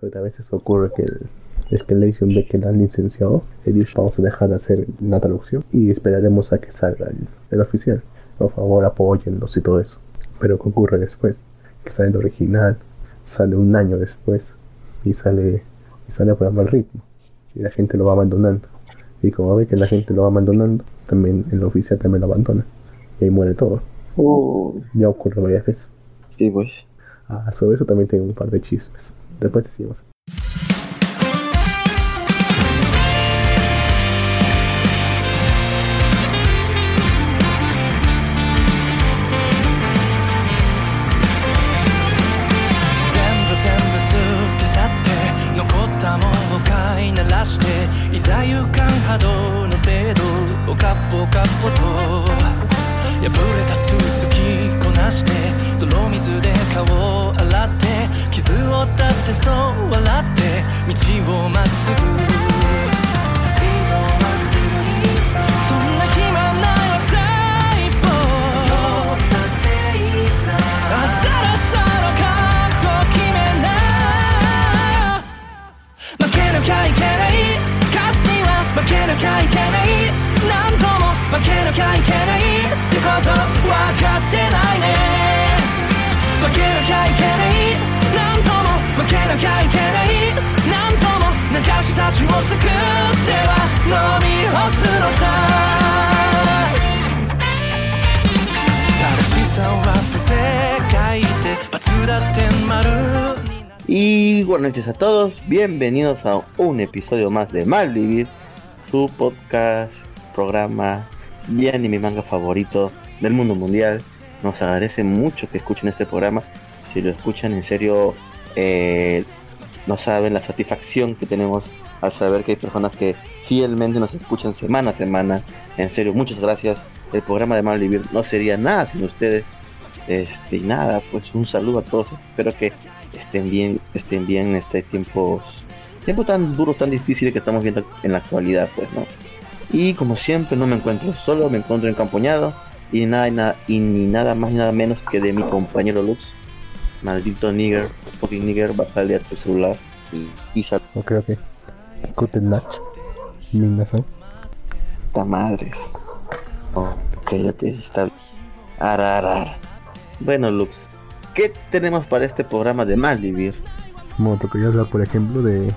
Pero a veces ocurre que el, es que edición ve que la han licenciado y dice vamos a dejar de hacer la traducción y esperaremos a que salga el, el oficial. Por favor apóyennos y todo eso. Pero ¿qué ocurre después? Que sale el original, sale un año después y sale y sale por el mal ritmo y la gente lo va abandonando. Y como ve que la gente lo va abandonando, también el oficial también lo abandona. Y ahí muere todo. Uh, Ya ocurre varias veces. sí, pues. Ah, sobre eso también tengo un par de chismes. Después decimos. 全 noches a todos, bienvenidos a un episodio más de Malvivir, su podcast, programa y anime manga favorito del mundo mundial. Nos agradece mucho que escuchen este programa. Si lo escuchan en serio, eh, no saben la satisfacción que tenemos al saber que hay personas que fielmente nos escuchan semana a semana. En serio, muchas gracias. El programa de Malvivir no sería nada sin ustedes. Este, y nada, pues un saludo a todos. Espero que estén bien, estén bien en este tiempos, tiempo tan duro, tan difícil que estamos viendo en la actualidad, pues, ¿no? Y como siempre no me encuentro solo, me encuentro encampoñado y nada, y nada y ni nada más ni nada menos que de mi compañero Lux, maldito nigger, fucking nigger, bájale a tu celular y, y sal- Ok, ok. Guten Nacht. Minasan. puta madre. Oh, ok, ok, está bien. Bueno, Lux, ¿qué tenemos para este programa de Malvivir? Bueno, tocaría hablar, por ejemplo, de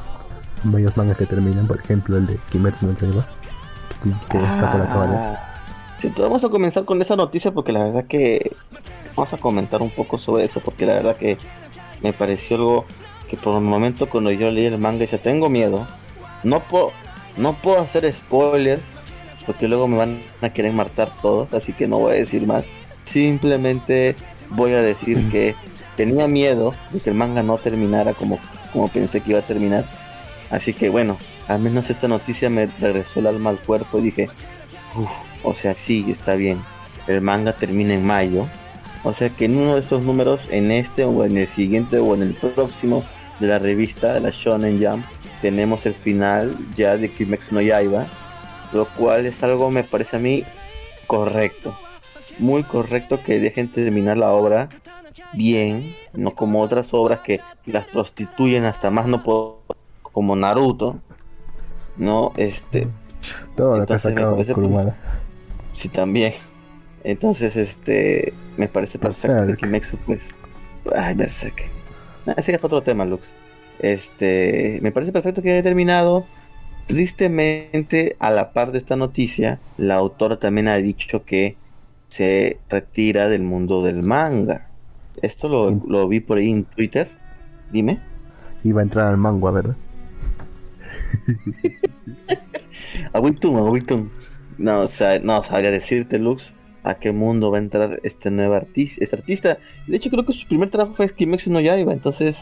varios mangas que terminan. Por ejemplo, el de Kimetsu no Yaiba. Que, que está por acabar. ¿eh? Ah, Sí, entonces vamos a comenzar con esa noticia porque la verdad que vamos a comentar un poco sobre eso porque la verdad que me pareció algo que por un momento cuando yo leí el manga ya tengo miedo. No puedo, no puedo hacer spoilers porque luego me van a querer matar todos, así que no voy a decir más. Simplemente voy a decir que tenía miedo de que el manga no terminara como, como pensé que iba a terminar. Así que bueno, al menos esta noticia me regresó el alma al cuerpo y dije, o sea, sí, está bien. El manga termina en mayo. O sea que en uno de estos números, en este o en el siguiente o en el próximo de la revista, de la Shonen Jump, tenemos el final ya de Kimetsu no Yaiba. Lo cual es algo, me parece a mí, correcto. Muy correcto que dejen terminar la obra bien, no como otras obras que las prostituyen hasta más no puedo, como Naruto. No, este, Todo lo que sacado parece- Kurumada. Sí, también. Entonces, este, me parece perfecto que Kimetsu, pues, ay, Berserk. Ah, ese ya fue otro tema, Lux. Este, me parece perfecto que haya terminado. Tristemente, a la par de esta noticia, la autora también ha dicho que se retira del mundo del manga. Esto lo, lo vi por ahí en Twitter. Dime. Iba a entrar al manga, ¿verdad? A Webtoon, a Webtoon. No, o sea, no sabría decirte, Lux, a qué mundo va a entrar este nuevo artista. Este artista. De hecho, creo que su primer trabajo fue Kimetsu no Yaiba, entonces.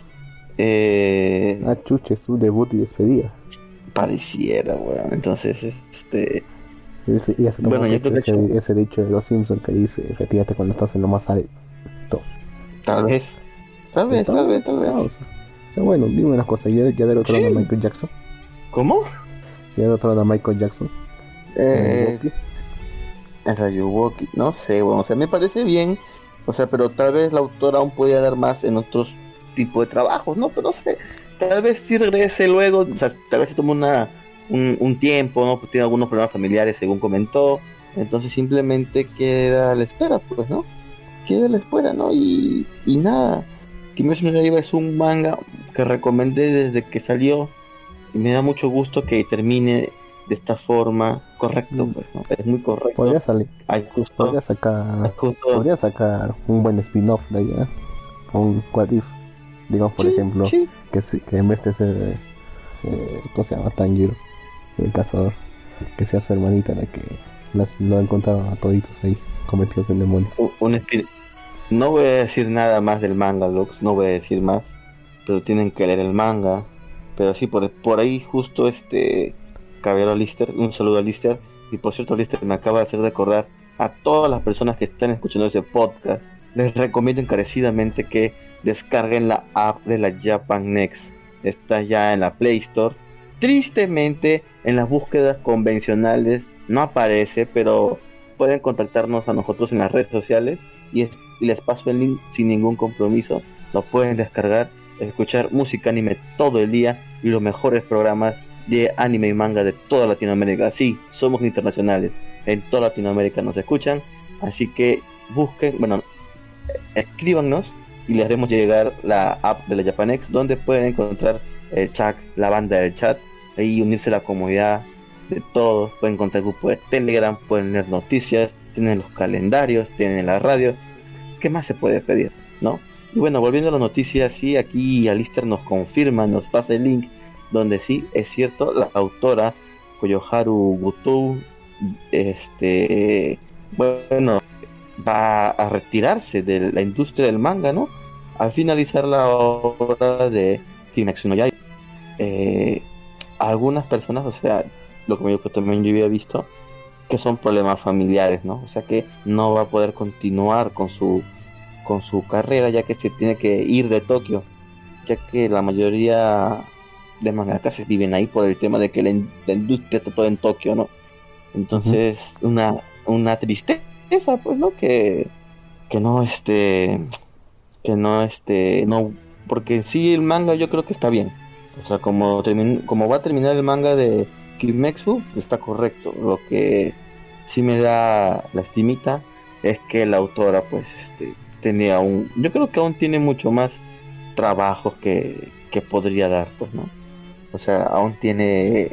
Eh, Ah, chuche, su debut y despedida. pareciera, weón. Entonces, este. Él se, ella se toma Bueno, yo ese, sí. ese dicho de los Simpsons que dice retírate cuando estás en lo más alto. Tal vez. Tal vez, tal vez, tal Ah, o vez. sea, o sea, bueno, dime una cosa, ya, ya del otro Sí. lado de Michael Jackson. ¿Cómo? Ya del otro lado de Michael Jackson. Eh, en Rayuwoki, no sé, bueno, o sea, me parece bien. O sea, pero tal vez la autora aún podía dar más en otros tipos de trabajos, ¿no? Pero no sé. tal vez sí regrese luego, o sea, tal vez se tome una, un, un tiempo, ¿no? Porque tiene algunos problemas familiares, según comentó. Entonces simplemente queda a la espera, pues, ¿no? Queda a la espera, ¿no? Y, y nada. Kimetsu no Yaiba es un manga que recomendé desde que salió y me da mucho gusto que termine de esta forma correcto, Mm. pues, ¿no? Es muy correcto. Podría salir, Hay justo, podría sacar, justo- podría sacar un buen spin-off de ella, un what if, digamos por Sí, ejemplo, sí. que, que en vez de ser, eh, eh, ¿cómo se llama? Tanjiro, el cazador, que sea su hermanita la que las, lo encontraron a toditos ahí, cometidos en demonios. un-. No voy a decir nada más del manga, Lux, no voy a decir más, pero tienen que leer el manga. Pero sí, por, por ahí justo este Caballero Lister, un saludo a Lister. Y por cierto, Lister me acaba de hacer recordar a todas las personas que están escuchando ese podcast. Les recomiendo encarecidamente que descarguen la app de la Japan Next. Está ya en la Play Store. Tristemente, en las búsquedas convencionales no aparece, pero pueden contactarnos a nosotros en las redes sociales y, y les paso el link sin ningún compromiso. Lo pueden descargar, escuchar música anime todo el día y los mejores programas de anime y manga de toda Latinoamérica. Sí, somos internacionales. En toda Latinoamérica nos escuchan. Así que busquen, bueno, escríbanos y les haremos llegar la app de la Japanex donde pueden encontrar el chat, la banda del chat, ahí unirse a la comunidad de todos, pueden encontrar grupo de Telegram, pueden leer noticias, tienen los calendarios, tienen la radio, ¿qué más se puede pedir? ¿No? Y bueno, volviendo a las noticias, sí, aquí Alistair nos confirma, nos pasa el link, donde sí, es cierto, la autora Koyoharu Gutou, este, bueno, va a retirarse de la industria del manga, ¿no? Al finalizar la obra de Kimetsu no Yaiba. Eh, algunas personas, o sea, lo que yo también yo había visto, que son problemas familiares, ¿no? O sea que no va a poder continuar con su con su carrera ya que se tiene que ir de Tokio, ya que la mayoría de mangakas viven ahí por el tema de que la, in- la industria está todo en Tokio, ¿no? Entonces, una una tristeza, pues, ¿no? Que que no este que no este no porque sí el manga yo creo que está bien. O sea, como como va a terminar el manga de Kimetsu, está correcto. Lo que sí me da lastimita es que la autora pues este tenía un yo creo que aún tiene mucho más trabajos que, que podría dar, pues, ¿no? O sea, aún tiene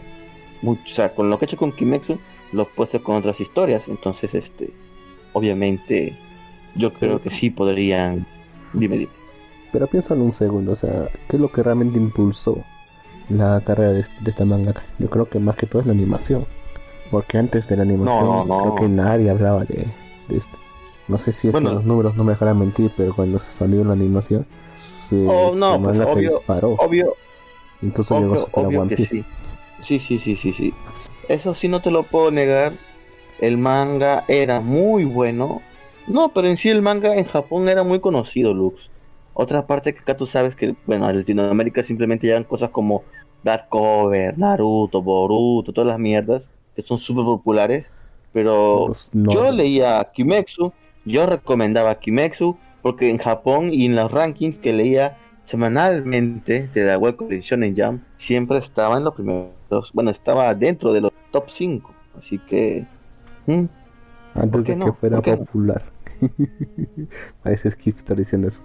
mucho, o sea, con lo que ha hecho con Kimetsu lo ha puesto con otras historias, entonces este obviamente yo creo que sí podrían dime. Pero piénsalo un segundo, o sea, ¿qué es lo que realmente impulsó la carrera de, de esta mangaka? Yo creo que más que todo es la animación. Porque antes de la animación, No, no, no. creo que nadie hablaba de, de esto. No sé si es Bueno. que los números no me dejarán mentir, pero cuando se salió la animación, su, Oh, pues, manga se obvio, disparó. Obvio, Incluso llegó a Obvio, superar obvio One que Piece. sí. Sí, sí, sí, sí, sí. Eso sí no te lo puedo negar. El manga era muy bueno. No, pero en sí el manga en Japón era muy conocido, Lux. Otra parte que acá tú sabes que, bueno, en Latinoamérica simplemente llegan cosas como Black Cover, Naruto, Boruto, todas las mierdas que son súper populares. Pero no- yo leía Kimetsu, yo recomendaba Kimetsu, porque en Japón y en los rankings que leía semanalmente de la web colección en Jam, siempre estaba en los primeros, bueno, estaba dentro de los top 5, así que... ¿hmm? Antes ¿por qué de no? que fuera ¿Por qué no? popular. parece Skipster diciendo eso.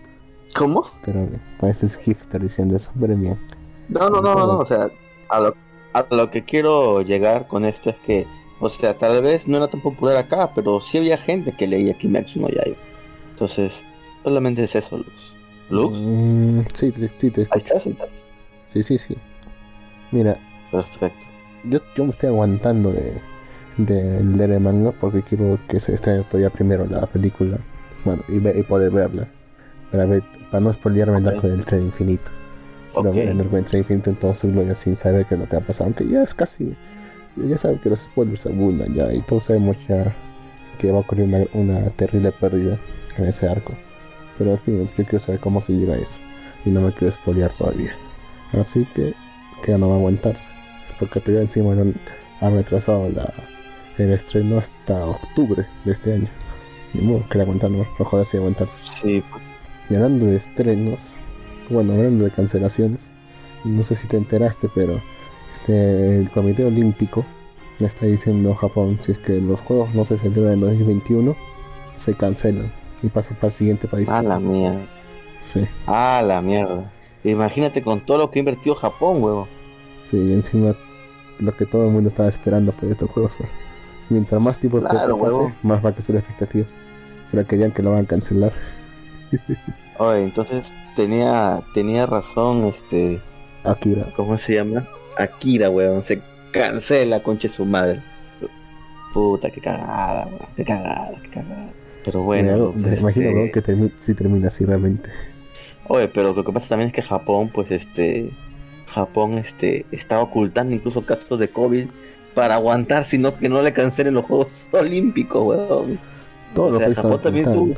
¿Cómo? Pero bien, parece Skipster diciendo eso. Pero bien. No, no, no, no, no, o sea, a lo, a lo que quiero llegar con esto es que, o sea, tal vez no era tan popular acá, pero sí había gente que leía Kimetsu no Yaiba. Entonces, solamente es eso, Lux. ¿Lux? Mm, sí, te, sí, te escucho. estás, ahí estás. Sí, sí, sí. Mira, Perfecto. yo, yo me estoy aguantando de, de leer el manga porque quiero que se estrene todavía primero la película. Bueno, y, ve- y poder verla. Para, ver, para no spoilearme el Ok. arco del tren infinito. Quiero Ok. ver el arco del tren infinito en todo su gloria sin saber qué es lo que ha pasado. Aunque ya es casi. Ya saben que los spoilers abundan ya. Y todos sabemos ya que va a ocurrir una, una terrible pérdida en ese arco. Pero al fin, yo quiero saber cómo se llega a eso. Y no me quiero spoilear todavía. Así que queda no va a aguantarse. Porque todavía encima han, han retrasado la, el estreno hasta octubre de este año. Ni modo, que aguantar, no, no jodas y aguantarse. Sí, pues, Y hablando de estrenos, bueno, hablando de cancelaciones, no sé si te enteraste, pero este, el Comité Olímpico le está diciendo a Japón, si es que los Juegos no se celebran en 2021, se cancelan y pasan para el siguiente país. A la mierda. Sí, A la mierda. Imagínate con todo lo que ha invertido Japón, huevo. sí, y encima lo que todo el mundo estaba esperando por estos Juegos. pues. Mientras más tiempo Claro, pase, huevo. más va a crecer la expectativa. Pero que ya que lo van a cancelar. Oye, entonces tenía tenía razón, este, Akira. ¿cómo se llama? Akira, weón. Se cancela, conche su madre. Puta, qué cagada, weón. Qué cagada, qué cagada. Pero bueno, me, pues, imagino este, que termi- si termina así realmente. Oye, pero lo que pasa también es que Japón, pues este, Japón, este, está ocultando incluso casos de COVID para aguantar, sino que no le cancelen los Juegos Olímpicos, weón. Todos O sea, Japón también tuvo-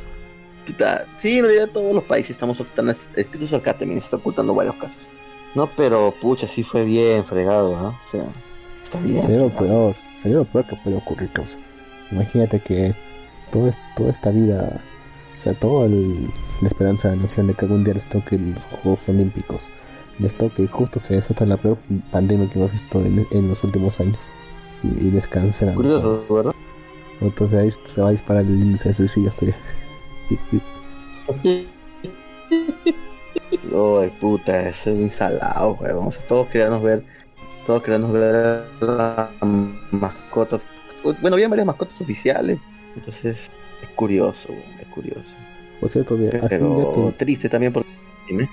Sí, en realidad todos los países estamos ocultando, incluso acá también está ocultando varios casos. No, pero pucha, sí fue bien fregado, ¿no? O sea, está bien. Sería lo peor, sería lo peor que puede ocurrir, causa. Imagínate que todo es- toda esta vida, o sea, toda la esperanza de la nación de que algún día les toque los Juegos Olímpicos, les toque y justo se desata la peor pandemia que hemos visto en, en los últimos años y, y les cancelan. Curioso, ¿verdad? Entonces ahí se va a disparar el índice de suicidio estoy. Ay, puta, eso es insalado, weón. O sea, todos queríamos ver, todos queríamos ver las mascotas. Bueno, había varias mascotas oficiales. Entonces, es curioso, weón, es curioso. Por cierto, de- al fin, Pero te- triste también porque... Dime.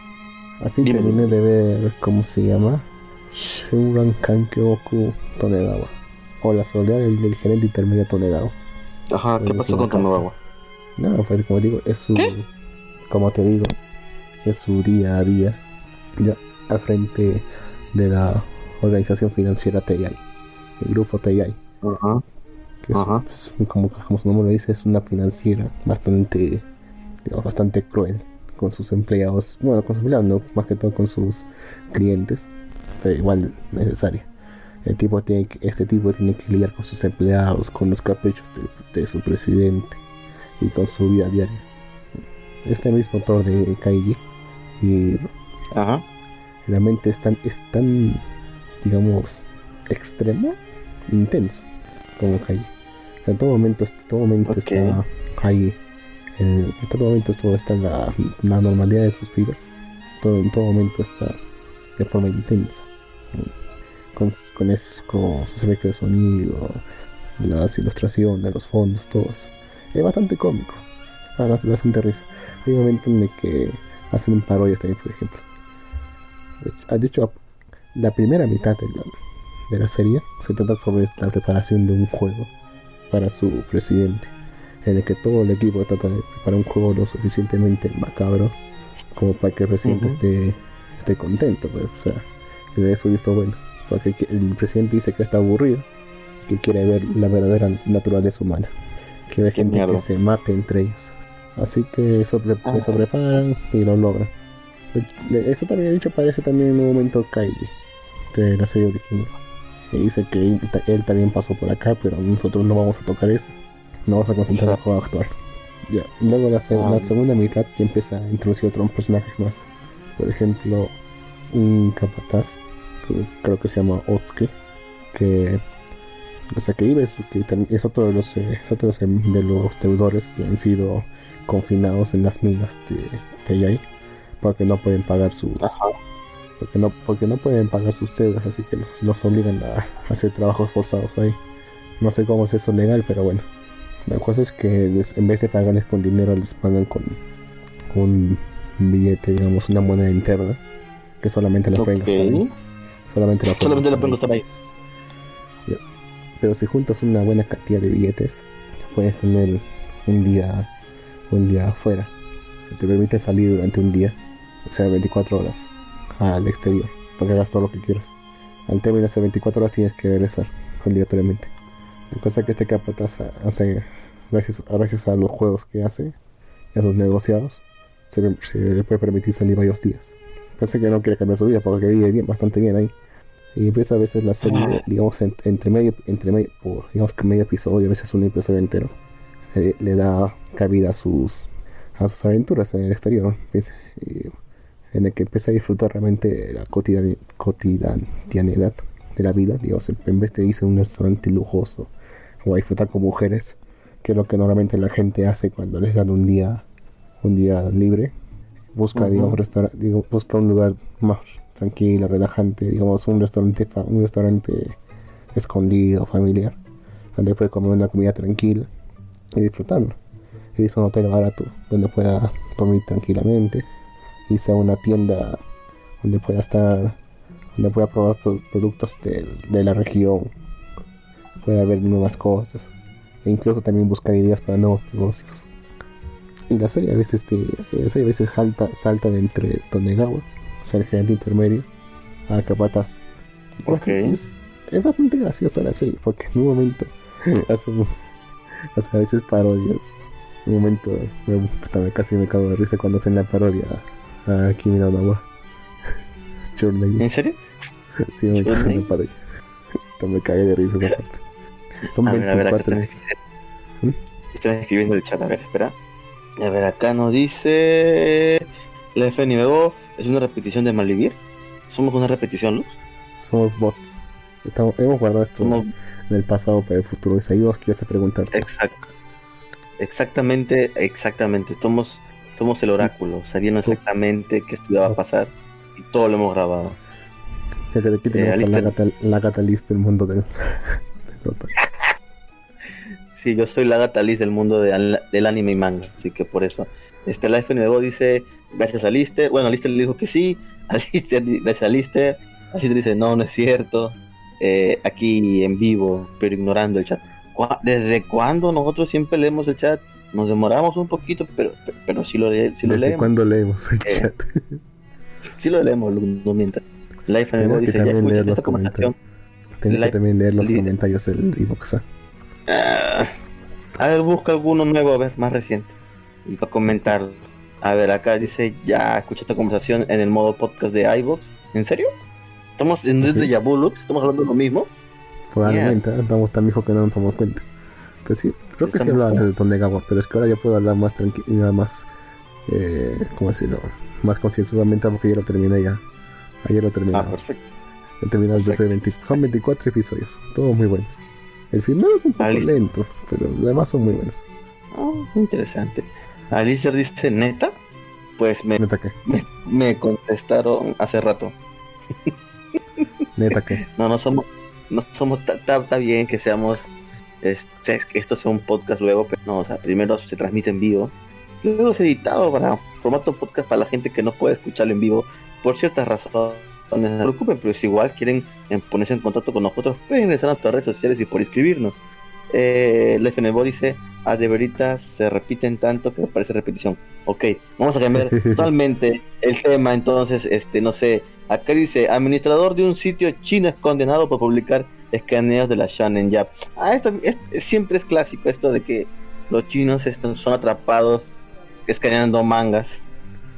al fin dime. terminé de ver cómo se llama Shuran Kankyoku Tonegawa. O la soledad del, del gerente intermedio Tonegawa. Ajá, ¿qué pasó con casa. No, pues como digo, es su. Como te digo, es su día a día. Ya al frente de la organización financiera TI. El grupo TI. Que es, como, como su nombre lo dice, es una financiera bastante. Digamos, bastante cruel con sus empleados. Bueno, con sus empleados, no, más que todo con sus clientes. Pero igual necesaria. El tipo tiene que- este tipo tiene que lidiar con sus empleados, con los caprichos de, de su presidente y con su vida diaria. Este mismo autor de Kaiji y Ajá. realmente es tan, es tan digamos, extremo, intenso como Kaiji. En todo momento, en todo momento está ahí, en, en todo momento todo está la, la normalidad de sus vidas. Todo, en todo momento está de forma intensa. Con, con, es- con sus efectos de sonido, las ilustraciones, los fondos, todo eso. Es bastante cómico. Bastante risa. Hay momentos en el que hacen parodias también, por ejemplo. De hecho- ah, la primera mitad de la, de la serie se trata sobre la preparación de un juego para su presidente, en el que todo el equipo trata de preparar un juego lo suficientemente macabro como para que el presidente esté, esté contento, pues, o sea, que le dé su visto bueno. Porque que- el presidente dice que está aburrido, que quiere ver la verdadera naturaleza humana, que ve Qué gente mierda. que se mate entre ellos. Así que eso, pre- Ah. preparan y lo logran. De- de- Eso también, de hecho, parece también en un momento Kaiji de la serie original. Y dice que él, ta- él también pasó por acá, pero nosotros no vamos a tocar eso. No vamos a concentrar en el juego actual. Ya. Luego la, se- Ah. la segunda mitad ya empieza a introducir otros personajes más. Por ejemplo, un capataz, que creo que se llama Otsuki, que o sea que vive su- que es otro de los eh, es otro de los, de deudores que han sido confinados en las minas de TI porque no pueden pagar sus Ajá. porque no porque no pueden pagar sus deudas así que los, los obligan a hacer trabajos forzados ahí no sé cómo es eso legal pero bueno la cosa es que les- en vez de pagarles con dinero les pagan con un billete digamos una moneda interna que solamente la pueden gastar ahí. Solamente la pueden Solamente la pueden gastar ahí. Pero si juntas una buena cantidad de billetes puedes tener un día un día afuera. Se te permite salir durante un día o sea 24 horas al exterior para que hagas todo lo que quieras. Al término de esas 24 horas tienes que regresar obligatoriamente. La cosa que este capataz hace gracias, a los juegos que hace y a sus negociados se, se puede permitir salir varios días. Parece que no quiere cambiar su vida porque vive bien, bastante bien ahí y pues a veces la serie, digamos, en- entre medio, entre medio, por, digamos que medio episodio, a veces un episodio entero, eh, le da cabida a sus, a sus aventuras en el exterior. pues, y en el que empecé a disfrutar realmente la cotidian- cotidianidad de la vida, digamos, en- vez de irse a un restaurante lujoso o a disfrutar con mujeres, que es lo que normalmente la gente hace cuando les dan un día, un día libre, busca, Ujú. digamos, restaura- digo, busca un lugar más tranquilo, relajante, digamos, un restaurante, un restaurante escondido, familiar, donde puede comer una comida tranquila y disfrutarlo. Irse a un hotel barato donde pueda dormir tranquilamente, irse a una tienda donde pueda estar, donde pueda probar pro- productos de, de la región, pueda ver nuevas cosas, e incluso también buscar ideas para nuevos negocios. Y la serie a veces, te, la serie a veces salta, salta de entre Tonegawa, el gerente intermedio, a Capatas. Ok. Es, es bastante graciosa la serie, porque en un momento hace, hace a veces parodias. En un momento me, casi me cago de risa cuando hacen la parodia a Kimi no Nawa. ¿En serio? Sí, me cago la parodia. Me cagué de risa esa parte. Son A ver, a ver, acá 24 están, ¿Mm? están escribiendo el chat, a ver, espera. A ver, acá nos dice... La FNBO es una repetición de Malvivir. Somos una repetición, Luz. Somos bots. Estamos, hemos guardado esto Somos en el pasado para el futuro. Y seguimos que a preguntarte. Exacto. Exactamente, exactamente. Somos, somos el oráculo, sabiendo exactamente qué esto iba a pasar y todo lo hemos grabado. Ya que aquí tenemos a la, gata, la catalista del mundo del. Sí, yo soy la gata Liz del mundo de del anime y manga, así que por eso. Este Life nuevo dice, gracias a Lister. Bueno, Lister le dijo que sí, a Lister, gracias a Lister. A Lister dice, no, no es cierto. Eh, aquí en vivo, pero ignorando el chat. ¿Cuá- ¿Desde cuándo nosotros siempre leemos el chat? Nos demoramos un poquito, pero, pero, pero sí lo, le- sí lo ¿Desde leemos. cuándo leemos el Eh, chat? Sí lo leemos, no mientas. Life Tengo nuevo que dice, ya los esta conversación. Tengo que también leer los comentarios del Evox. Ah, a ver, busca alguno nuevo, a ver, más reciente. Y para comentarlo. A ver, acá dice, ya escuché esta conversación en el modo podcast de iVoox. ¿En serio? Estamos en ¿Ah, sí? Yabulux, estamos hablando de lo mismo. Probablemente, ¿eh? estamos tan viejos que no nos damos cuenta. Pues sí, creo que sí hablaba antes de Tonegawa, pero es que ahora ya puedo hablar más tranquilo, más, eh, ¿cómo decirlo? Más concienzudamente porque ya lo terminé ya. Ayer lo terminé. Ah, perfecto. He terminado el. 20, son 24 episodios, todos muy buenos. El primero es un poco Ah, listo. lento, pero los demás son muy buenos. Ah, interesante. Alicia dice, ¿neta? Pues me, Neta me, me contestaron hace rato. neta que. No, no somos, no somos, está bien que seamos, este, que esto sea un podcast luego, pero no, o sea, primero se transmite en vivo, luego es editado para formato podcast para la gente que no puede escucharlo en vivo por ciertas razones. No se preocupen, pero si igual quieren ponerse en contacto con nosotros, pueden ingresar a nuestras redes sociales y por inscribirnos. Eh, el FNBO dice, a de veritas se repiten tanto que parece repetición. Ok, vamos a cambiar totalmente el tema, entonces, este, no sé, acá dice, administrador de un sitio chino es condenado por publicar escaneos de la Shonen Jump. Ah, esto es- siempre es clásico, esto de que los chinos están, son atrapados escaneando mangas.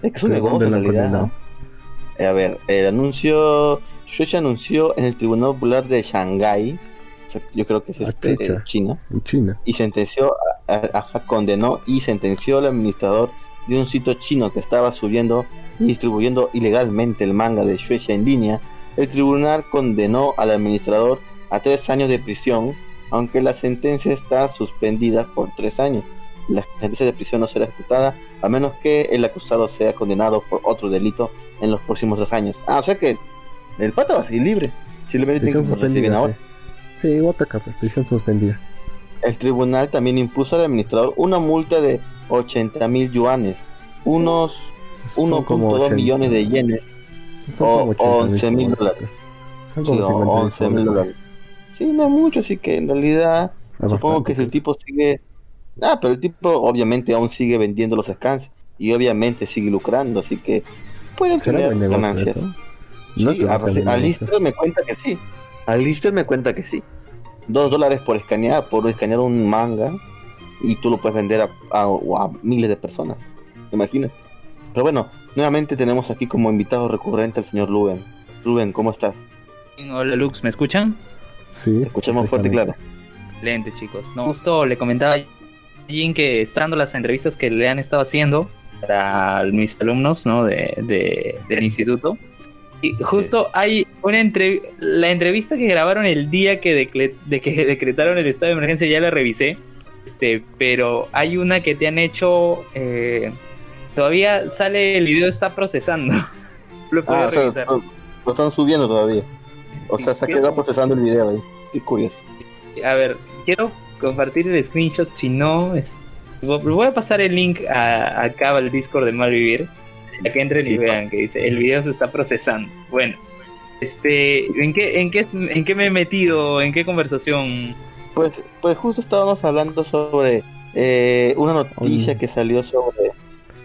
Es que es un ¿Pero negocio en realidad. Eh, A ver, el anuncio, Shueisha anunció en el Tribunal Popular de Shanghái, yo creo que es Ah, este, chucha. China, En China. y sentenció, a- a- ajá, condenó y sentenció al administrador de un sitio chino que estaba subiendo y distribuyendo ilegalmente el manga de Shueisha en línea. El tribunal condenó al administrador a tres años de prisión, aunque la sentencia está suspendida por tres años. La sentencia de prisión no será ejecutada a menos que el acusado sea condenado por otro delito en los próximos dos años. Ah, o sea que el pata va a seguir libre. Simplemente tiene que ahora. Sí, pues, prisión suspendida. El tribunal también impuso al administrador una multa de 80 mil yuanes, unos Son como 1.2 80. millones de yenes, Son o como 80 11 mil dólares. Son sí, como o 50 mil 11 mil soles, dólares. Sí, no es mucho, así que en realidad Es supongo que si el pues. tipo sigue... Ah, pero el tipo obviamente aún sigue vendiendo los scans y obviamente sigue lucrando, así que pueden ¿Será tener ganancias. eso? No Sí, a. Alistair me cuenta que sí. Alistair me cuenta que sí. Dos dólares por escanear, por escanear un manga y tú lo puedes vender a, a- a miles de personas. ¿Te imaginas? Pero bueno, nuevamente tenemos aquí como invitado recurrente al señor Rubén. Rubén, ¿cómo estás? Hola Lux, ¿me escuchan? Sí. Te escuchamos fuerte y claro. Excelente chicos. No, justo le comentaba a Jin que estando las entrevistas que le han estado haciendo, para mis alumnos ¿no? de, de- del instituto. Y justo hay una entre la entrevista que grabaron el día que, decle- de que decretaron el estado de emergencia, ya la revisé. Este, pero hay una que te han hecho. eh, todavía sale, el video está procesando. Lo puedo Ah, o sea, lo, lo están subiendo todavía. O Sí, sea, se quiero- quedó procesando el video ahí. Qué curioso. A ver, quiero compartir el screenshot, si no, es- vo- voy a pasar el link a, acá al Discord de Malvivir, para que entren y Sí, vean que dice, el video se está procesando. Bueno, este, ¿en qué, en qué, en qué me he metido? ¿En qué conversación? Pues, pues justo estábamos hablando sobre eh, una noticia que salió sobre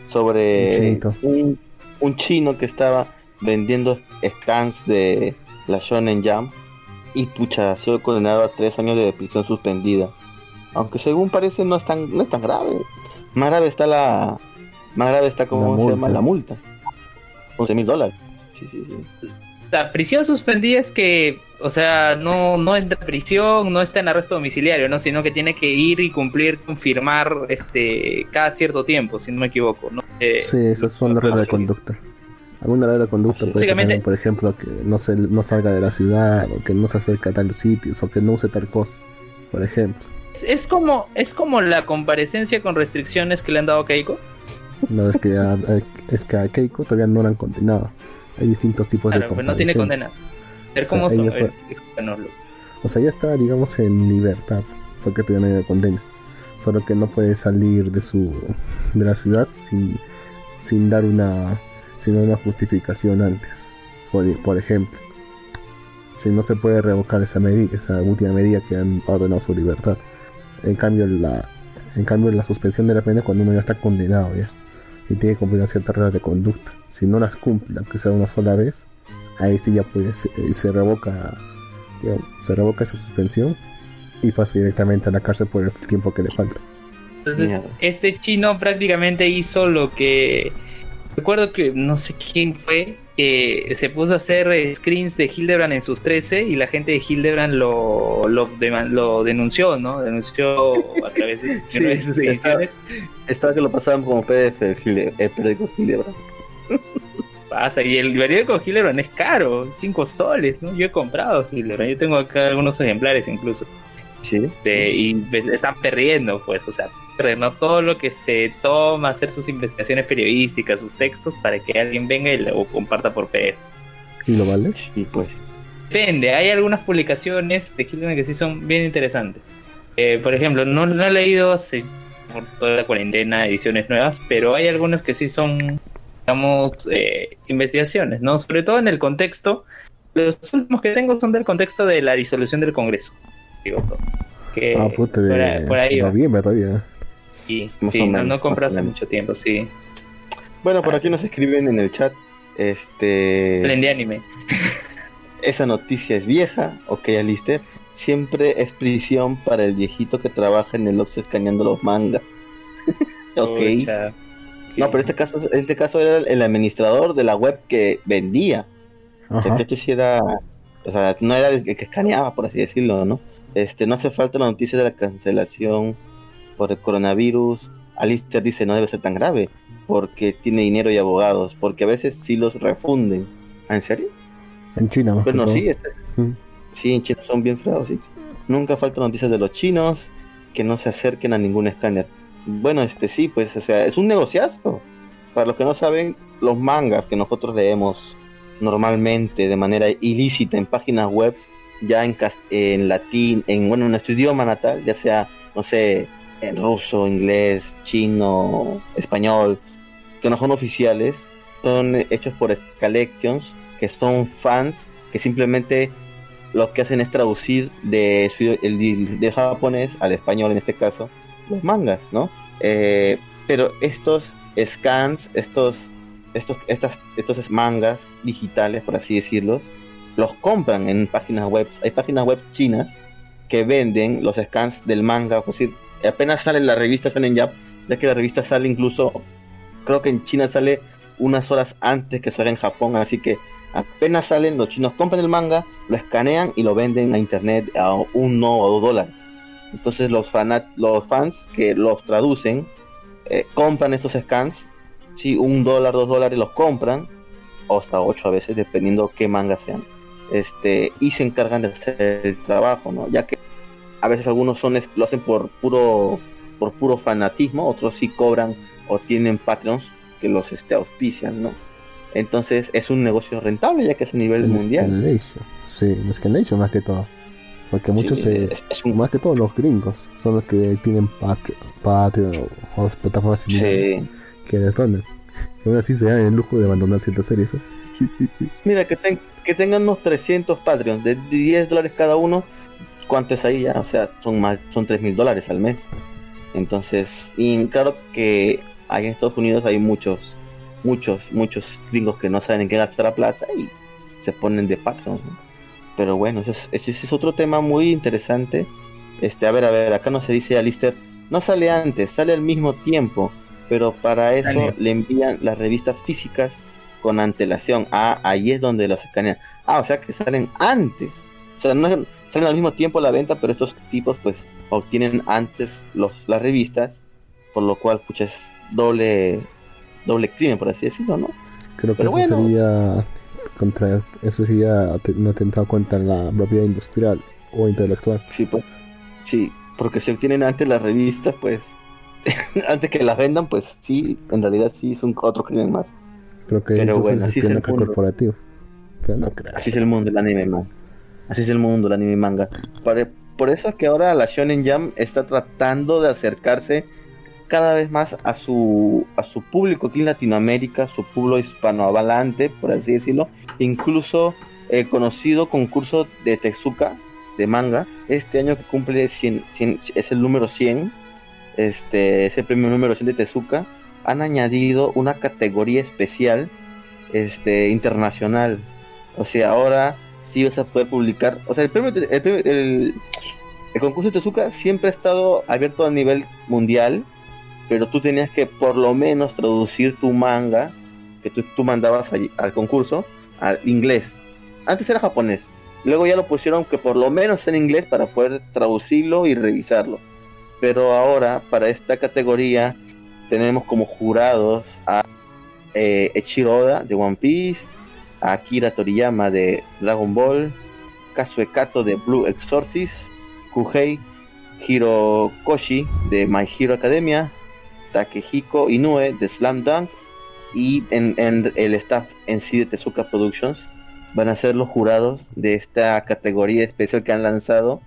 sobre Un un, un chino que estaba vendiendo scans de la Shonen Jump y pucha, ha sido condenado a tres años de prisión suspendida. Aunque según parece no es tan, no es tan grave. Más grave está la más grave está como La se llama multa. la multa. 11 mil dólares. Sí, sí, sí. La prisión suspendida es que, o sea, no, no entra en prisión, no está en arresto domiciliario, ¿no? Sino que tiene que ir y cumplir, confirmar este cada cierto tiempo, si no me equivoco, ¿no? Eh, Sí, esas son las reglas de conducta. Alguna regla de conducta puede ser también, por ejemplo, que no, se, no salga de la ciudad, o que no se acerque a tal sitios, o que no use tal cosa, por ejemplo. Es, es como es como la comparecencia con restricciones que le han dado a Keiko. No es que a, a- es que a Keiko todavía no la han condenado. Hay distintos tipos Claro, de pues no tiene condena. O sea, son. eh. O sea, ya está, digamos, en libertad, porque todavía no hay condena. Solo que no puede salir de su de la ciudad sin, sin dar una sin una justificación antes. Por, por ejemplo, si no se puede revocar esa medida, esa última medida que han ordenado su libertad. En cambio, la en cambio la suspensión de la pena es cuando uno ya está condenado ya y tiene que cumplir una cierta regla de conducta. Si no las cumple, aunque sea una sola vez, ahí sí ya puede se, se revoca digamos, se revoca esa suspensión y pasa directamente a la cárcel por el tiempo que le falta. Entonces, Mierda. este chino prácticamente hizo lo que. Recuerdo que no sé quién fue, que se puso a hacer eh, screens de Hildebrand en sus 13 y la gente de Hildebrand lo, lo, lo denunció, ¿no? Denunció a través de, Sí, de sus ediciones. Estaba que lo pasaban como PDF el, el periódico Gilebra. Pasa, y el periódico Hildebrand es caro, 5 soles, ¿no? Yo he comprado Hildebrand, yo tengo acá algunos ejemplares incluso. Sí. Este, y pues, están perdiendo, pues, o sea, no todo lo que se toma hacer sus investigaciones periodísticas, sus textos, para que alguien venga y lo comparta por PDF. ¿Y lo vale? Sí, pues. Depende, hay algunas publicaciones de Hildebrand que sí son bien interesantes. Eh, por ejemplo, no, no he leído hace por toda la cuarentena ediciones nuevas, pero hay algunas que sí son, digamos, eh, investigaciones, ¿no? Sobre todo en el contexto. Los últimos que tengo son del contexto de la disolución del Congreso. Digo, que ah, puta, por, ahí- de por ahí va. noviembre todavía. Sí, Más sí, o no, menos, no compré hace mucho tiempo, sí. Bueno, por aquí nos escriben en el chat. Este. Anime. Esa noticia es vieja. Ok, Alister. Siempre es prisión para el viejito que trabaja en el Oxxo escaneando los mangas. ok. No, pero en este caso, en este caso era el administrador de la web que vendía. O sea, que este sí era, o sea, no era el que que escaneaba, por así decirlo, ¿no? Este, no hace falta la noticia de la cancelación por el coronavirus. Alistair dice no debe ser tan grave, porque tiene dinero y abogados, porque a veces sí los refunden. ¿Ah, ¿En serio? En China, más Bueno, todo. sí, este- Mm. sí, en China son bien fregados, sí. Nunca falta noticias de los chinos que no se acerquen a ningún escáner. Bueno, este sí, pues, o sea, es un negociazo. Para los que no saben, los mangas que nosotros leemos normalmente de manera ilícita en páginas web, ya en, en latín, en bueno, en nuestro idioma natal, ya sea, no sé, en ruso, inglés, chino, español, que no son oficiales, son hechos por Collections, que son fans que simplemente lo que hacen es traducir de su- el, de japonés al español en este caso los mangas, ¿no? Eh, pero estos scans, estos, estos, estas, estos mangas digitales, por así decirlos, los compran en páginas web. Hay páginas web chinas que venden los scans del manga, es decir, apenas sale la revista Shonen Jump, ya que la revista sale incluso, creo que en China sale unas horas antes que salga en Japón, así que apenas salen, los chinos compran el manga, lo escanean y lo venden a internet a uno o dos dólares. Entonces los, fanat los fans que los traducen eh, compran estos scans, sí, un dólar, dos dólares los compran, o hasta ocho a veces, dependiendo qué manga sean. Este, y se encargan de hacer el trabajo, ¿no? Ya que a veces algunos son lo hacen por puro por puro fanatismo, otros sí cobran o tienen patrons que los este, auspician, ¿no? Entonces es un negocio rentable ya que es a nivel El mundial. Scanlation. Sí, el Scanlation más que todo. Porque muchos, Sí, se- es, es un más que todo los gringos, son los que tienen Patreon, Patreon o, o plataformas similares sí. que les donan. Y aún así se dan el lujo de abandonar ciertas series. ¿eh? Mira, que, ten- que tengan unos 300 Patreons de 10 dólares cada uno. ¿Cuánto es ahí ya? O sea, son más, son 3 mil dólares al mes. Entonces, y claro que ahí en Estados Unidos hay muchos, muchos, muchos gringos que no saben en qué gastar la plata y se ponen de Patreons. ¿no? Pero bueno, ese es, ese es otro tema muy interesante. Este, a ver, a ver, acá no se dice a Lister, no sale antes, sale al mismo tiempo, pero para eso le envían las revistas físicas con antelación. Ah, ahí es donde los escanean. Ah, o sea que salen antes. O sea, no salen al mismo tiempo a la venta, pero estos tipos pues obtienen antes los, las revistas, por lo cual pucha es doble doble crimen por así decirlo, ¿no? Creo que Pero eso bueno. sería contra eso sería un atentado contra la propiedad industrial o intelectual. Sí, pues. Sí, porque si obtienen antes las revistas, pues antes que las vendan, pues sí, en realidad sí es un otro crimen más. Creo que Pero entonces bueno, es así es el mundo. corporativo. Pero no creo. Así es el mundo del anime manga. Así es el mundo del anime manga. Por, eso es que ahora la Shonen Jam está tratando de acercarse cada vez más a su a su público aquí en Latinoamérica, su público hispanohablante, por así decirlo. Incluso el conocido concurso de Tezuka de manga, este año que cumple 100, 100 es el número 100, este es el premio número 100 de Tezuka, han añadido una categoría especial este internacional o sea, ahora sí vas a poder publicar. O sea, el premio, concurso de Tezuka siempre ha estado abierto a nivel mundial, pero tú tenías que por lo menos traducir tu manga que tú, tú mandabas al concurso al inglés. Antes era japonés. Luego ya lo pusieron que por lo menos en inglés para poder traducirlo y revisarlo. Pero ahora, para esta categoría, tenemos como jurados a eh, Eiichiro Oda de One Piece, Akira Toriyama de Dragon Ball, Kazue Kato de Blue Exorcist, Kuhei Hirokoshi de My Hero Academia, Takehiko Inoue de Slam Dunk y en, en el staff en sí de Tezuka Productions van a ser los jurados de esta categoría especial que han lanzado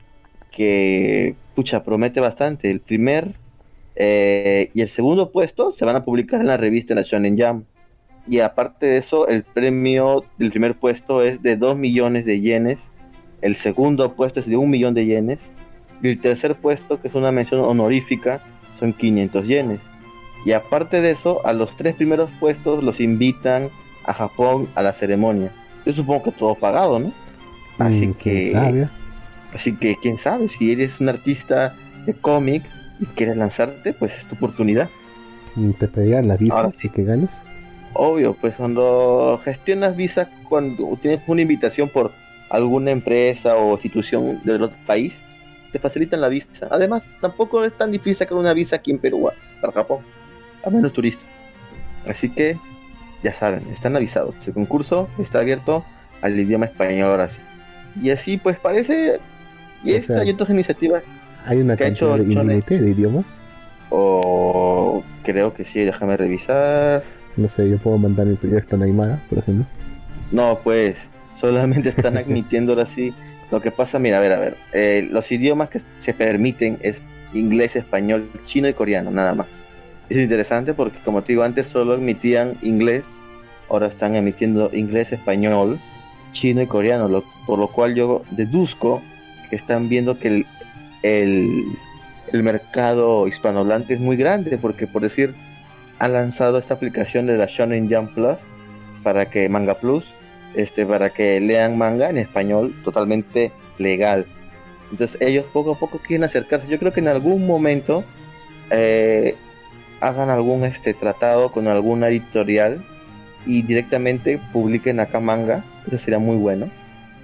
que pucha promete bastante. El primer eh, y el segundo puesto se van a publicar en la revista Shonen Jam y aparte de eso, el premio del primer puesto es de 2 millones de yenes. El segundo puesto es de 1 millón de yenes. Y el tercer puesto, que es una mención honorífica, son 500 yenes. Y aparte de eso, a los tres primeros puestos los invitan a Japón a la ceremonia. Yo supongo que todo pagado, ¿no? Así Mm, quién que, así que quién sabe, si eres un artista de cómic y quieres lanzarte, pues es tu oportunidad. Mm, Te pedirán la visa Ahora si que ganas. Obvio, pues cuando gestionas visa, cuando tienes una invitación por alguna empresa o institución del otro país, te facilitan la visa. Además, tampoco es tan difícil sacar una visa aquí en Perú para Japón, a menos turista. Así que, ya saben, están avisados. El concurso está abierto al idioma español ahora sí. Y así, pues parece. Y O esta sea, y otras iniciativas, Hay una ¿qué ha hecho cantidad Shonen? ilimitada de idiomas. o creo que sí, déjame revisar. No sé, yo puedo mandar mi proyecto a Neymar, por ejemplo. No, pues solamente están admitiéndolo así. Lo que pasa, mira, a ver, a ver. eh, los idiomas que se permiten es inglés, español, chino y coreano, nada más. Es interesante porque, como te digo, antes solo emitían inglés, ahora están emitiendo inglés, español, chino y coreano, lo- por lo cual yo deduzco que están viendo que el, el, el mercado hispanohablante es muy grande, porque por decir, han lanzado esta aplicación de la Shonen Jump Plus para que Manga Plus, este, para que lean manga en español totalmente legal. Entonces ellos poco a poco quieren acercarse. Yo creo que en algún momento eh, hagan algún este tratado con alguna editorial y directamente publiquen acá manga. Eso sería muy bueno.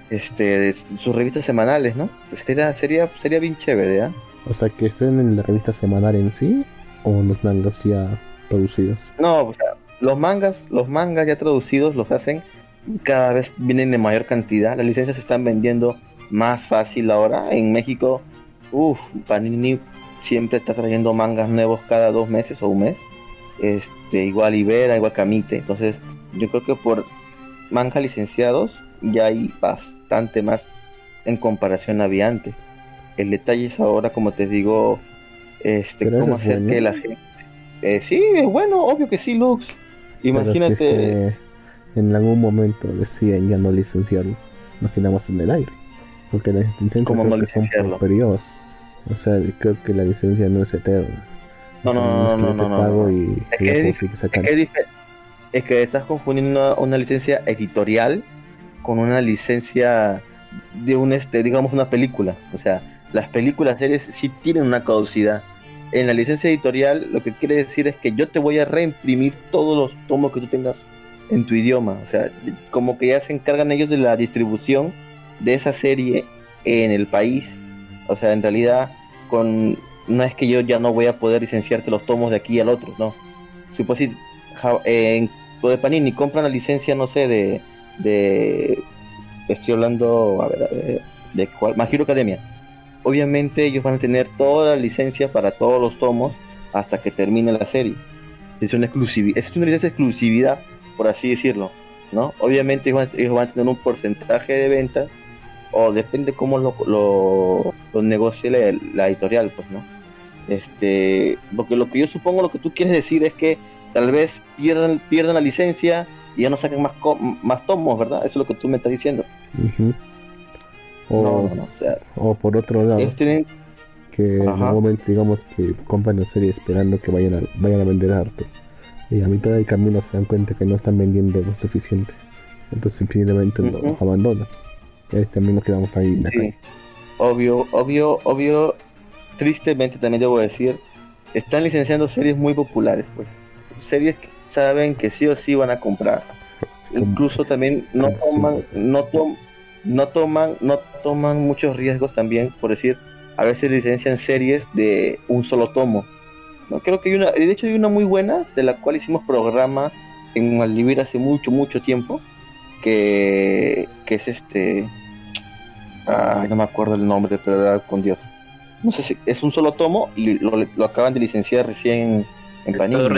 Este, sus revistas semanales, ¿no? Sería, sería, sería bien chévere, ¿ya? O sea, que estén en la revista semanal en sí o los mangas ya producidos. No, o sea, los mangas, los mangas ya traducidos los hacen y cada vez vienen en mayor cantidad. Las licencias se están vendiendo más fácil ahora. En México, uff, Panini siempre está trayendo mangas nuevos cada dos meses o un mes. Este, igual Ibera, igual Camite. Entonces, yo creo que por mangas licenciados ya hay bastante más en comparación a antes. El detalle es ahora, como te digo, este, cómo hacer bueno. que la gente. Eh, sí, es bueno, obvio que sí, Lux. Imagínate. si es que en algún momento deciden ya no licenciarlo, nos quedamos en el aire. Porque las licencias ¿Cómo creo no que son por periodos. O sea, creo que la licencia no es eterna. No, O sea, no, no, no, no, no, pago no. y, Es y que ya es puedo dif- seguir Es sacando. que, es dife- es que estás confundiendo una, una licencia editorial con una licencia de un este, digamos una película. O sea, las películas series sí tienen una caducidad. En la licencia editorial lo que quiere decir es que yo te voy a reimprimir todos los tomos que tú tengas en tu idioma. O sea, como que ya se encargan ellos de la distribución de esa serie en el país. O sea, en realidad con no es que yo ya no voy a poder licenciarte los tomos de aquí al otro, no. Si pues en lo de Panini compran la licencia, no sé, de de estoy hablando, a ver, a ver, de cuál, My Hero Academia. Obviamente ellos van a tener toda la licencia para todos los tomos hasta que termine la serie. Es una exclusividad, es una licencia exclusividad, por así decirlo, ¿no? Obviamente ellos van, a tener un porcentaje de ventas o depende cómo lo, lo, lo negocie la, la editorial, pues, ¿no? Este, porque lo que yo supongo, lo que tú quieres decir es que tal vez pierdan, pierdan la licencia y ya no saquen más, más tomos, ¿verdad? Eso es lo que tú me estás diciendo. Ujú. O, No, no, no, o sea, o por otro lado, tienen, que Ajá. momento digamos que compran la serie esperando que vayan a, vayan a vender harto. Y a mitad del camino se dan cuenta que no están vendiendo lo suficiente. Entonces simplemente lo Ujú. abandonan. Y también nos quedamos ahí en la sí, calle. obvio, obvio, obvio, tristemente también debo decir, están licenciando series muy populares, pues, series que saben que sí o sí van a comprar. Como- Incluso también no toman, no tom- no toman, no toman muchos riesgos también, por decir, a veces licencian series de un solo tomo. No creo que hay una, de hecho hay una muy buena de la cual hicimos programa en Malvivir hace mucho, mucho tiempo, que, que es este, ay, no me acuerdo el nombre, pero era con Dios. No sé si es un solo tomo y lo, lo acaban de licenciar recién en Panini. ¿no?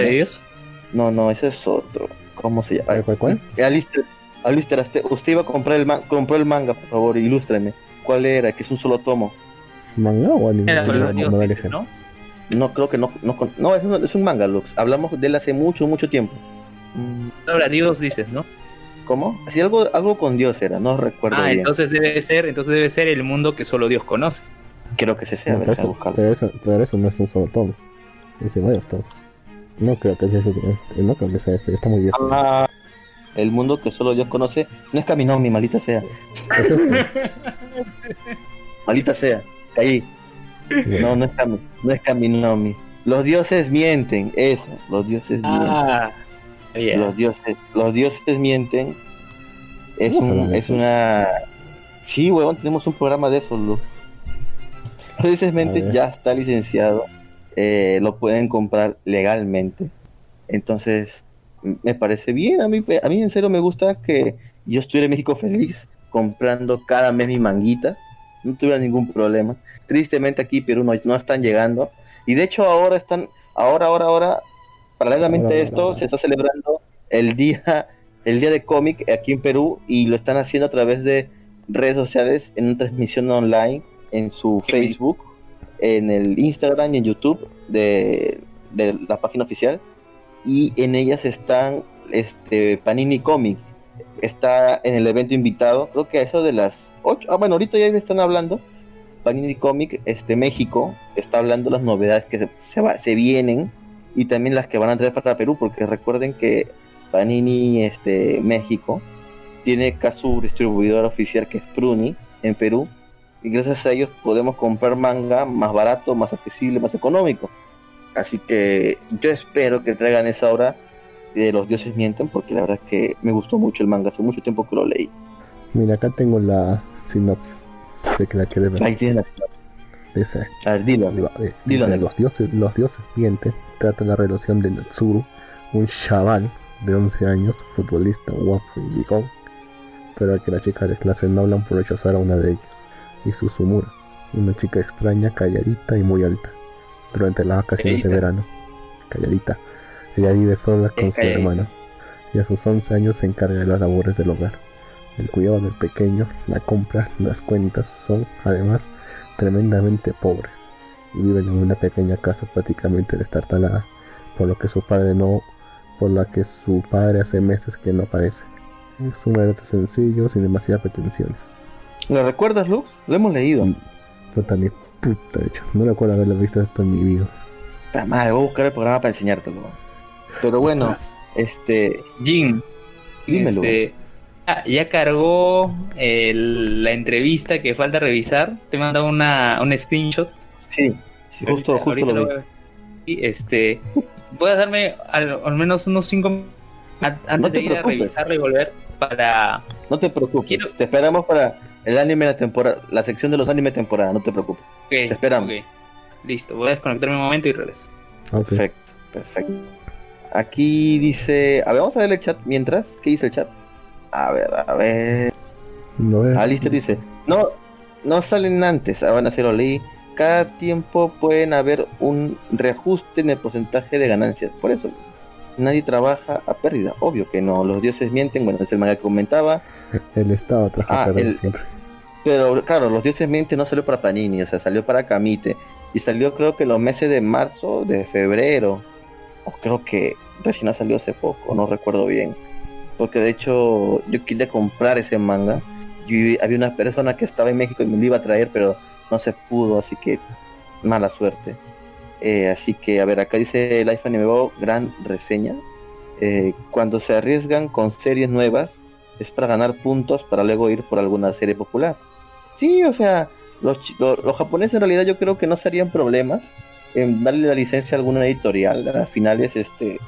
No, no, ese es otro. ¿Cómo se llama? ¿Cuál, cuál, cuál? Alistair, usted, iba a comprar el, compró el manga, por favor, ilústreme. ¿Cuál era? Que es un solo tomo. ¿Manga o anime? Era No, no, no. ¿no? No, creo que no. No, es, un, es un manga, Lux. Hablamos de él hace mucho, mucho tiempo. Mm, de Dios dices, ¿no? ¿Cómo? Sí, algo, algo con Dios era, no recuerdo Ah, bien. entonces debe ser, entonces debe ser el mundo que solo Dios conoce. Creo que ese sea, No, eso, pero, eso, pero eso no es un solo tomo. Es de varios tomos. No creo que sea ese. No creo que sea este. Está muy viejo. Ah, el mundo que solo Dios conoce. No es Kaminomi, maldita sea. Es este. Maldita sea. Caí. No, no es, Kami, no es Kaminomi. Los dioses mienten, eso. Los dioses mienten. Ah, ya. los dioses los dioses mienten es, ¿Cómo se un- es una sí huevón tenemos un programa de eso Lu. los dioses A mienten ver. ya está licenciado eh, lo pueden comprar legalmente entonces me parece bien a mí a mí en serio me gusta que yo estuviera en México feliz comprando cada mes mi manguita no tuviera ningún problema tristemente aquí Perú no, no están llegando y de hecho ahora están ahora ahora ahora paralelamente Ahora, a esto ahora. se está celebrando el día el día de cómic aquí en Perú y lo están haciendo a través de redes sociales en una transmisión online en su. Facebook en el Instagram y en YouTube de, de la página oficial y en ellas están este Panini Comic está en el evento invitado creo que a eso de las 8 ah bueno ahorita ya están hablando Panini Comic este México está hablando las novedades que se, se, va- se vienen y también las que van a traer para Perú porque recuerden que Panini este México tiene acá su distribuidor oficial que es Pruni en Perú y gracias a ellos podemos comprar manga más barato, más accesible, más económico. Así que yo espero que traigan esa obra de Los dioses mienten porque la verdad es que me gustó mucho el manga, hace mucho tiempo que lo leí. Mira, acá tengo la sinopsis. De que la quieres ver. Ahí tienes. Dice, A ver, dilo. eh, dice, los dioses, los dioses mienten. Trata la relación de Natsuru, un chaval de 11 años, futbolista guapo y ligón, pero a que las chicas de clase no hablan por rechazar a una de ellas, y Susumura, una chica extraña, calladita y muy alta, durante las vacaciones de verano. Calladita. Ella vive sola con Es su calladita. hermana, y a sus 11 años se encarga de las labores del hogar. El cuidado del pequeño, la compra, las cuentas son, además, tremendamente pobres y viven en una pequeña casa prácticamente destartalada, por lo que su padre no, por la que su padre hace meses que no aparece. Es un relato sencillo, sin demasiadas pretensiones. ¿Lo recuerdas, Lux? Lo hemos leído. Mm. Puta ni puta, de hecho, no recuerdo haberlo visto esto en mi vida. Puta madre, voy a buscar el programa para enseñártelo. Pero bueno, este. Jin, Dímelo. este, ah, ya cargó el- la entrevista que falta revisar. Te manda una, un screenshot. Sí, sí justo, Ahorita- justo lo ahorita vi. voy a- Y este, puedes darme al, al menos unos 5 antes No te de ir a revisarlo y volver para. No te preocupes. Quiero- Te esperamos para el anime de la temporada, la sección de los animes temporada, no te preocupes. Te esperamos. Listo, voy a desconectarme un momento y regreso. Perfecto, perfecto. Aquí dice, a ver, vamos a ver el chat mientras. ¿Qué dice el chat? A ver, a ver. No veo. Alistair dice, no, no salen antes, ah, van a ser lo leí. Cada tiempo pueden haber un reajuste en el porcentaje de ganancias. Por eso, nadie trabaja a pérdida. Obvio que no, los dioses mienten. Bueno, es el manga que comentaba. El estado tras Ah, perder el- siempre. Pero claro, los dioses mienten no salió para Panini, o sea, salió para Kamite. Y salió creo que los meses de marzo, de febrero. O creo que recién ha salido hace poco, no recuerdo bien. Porque de hecho yo quería comprar ese manga. Y había una persona que estaba en México y me lo iba a traer, pero no se pudo, así que mala suerte. Eh, así que, a ver, acá dice Life Anime gran reseña. Eh, cuando se arriesgan con series nuevas, es para ganar puntos para luego ir por alguna serie popular. Sí, o sea, los, chi- lo- los japoneses en realidad yo creo que no serían problemas en darle la licencia a alguna editorial. A finales, este,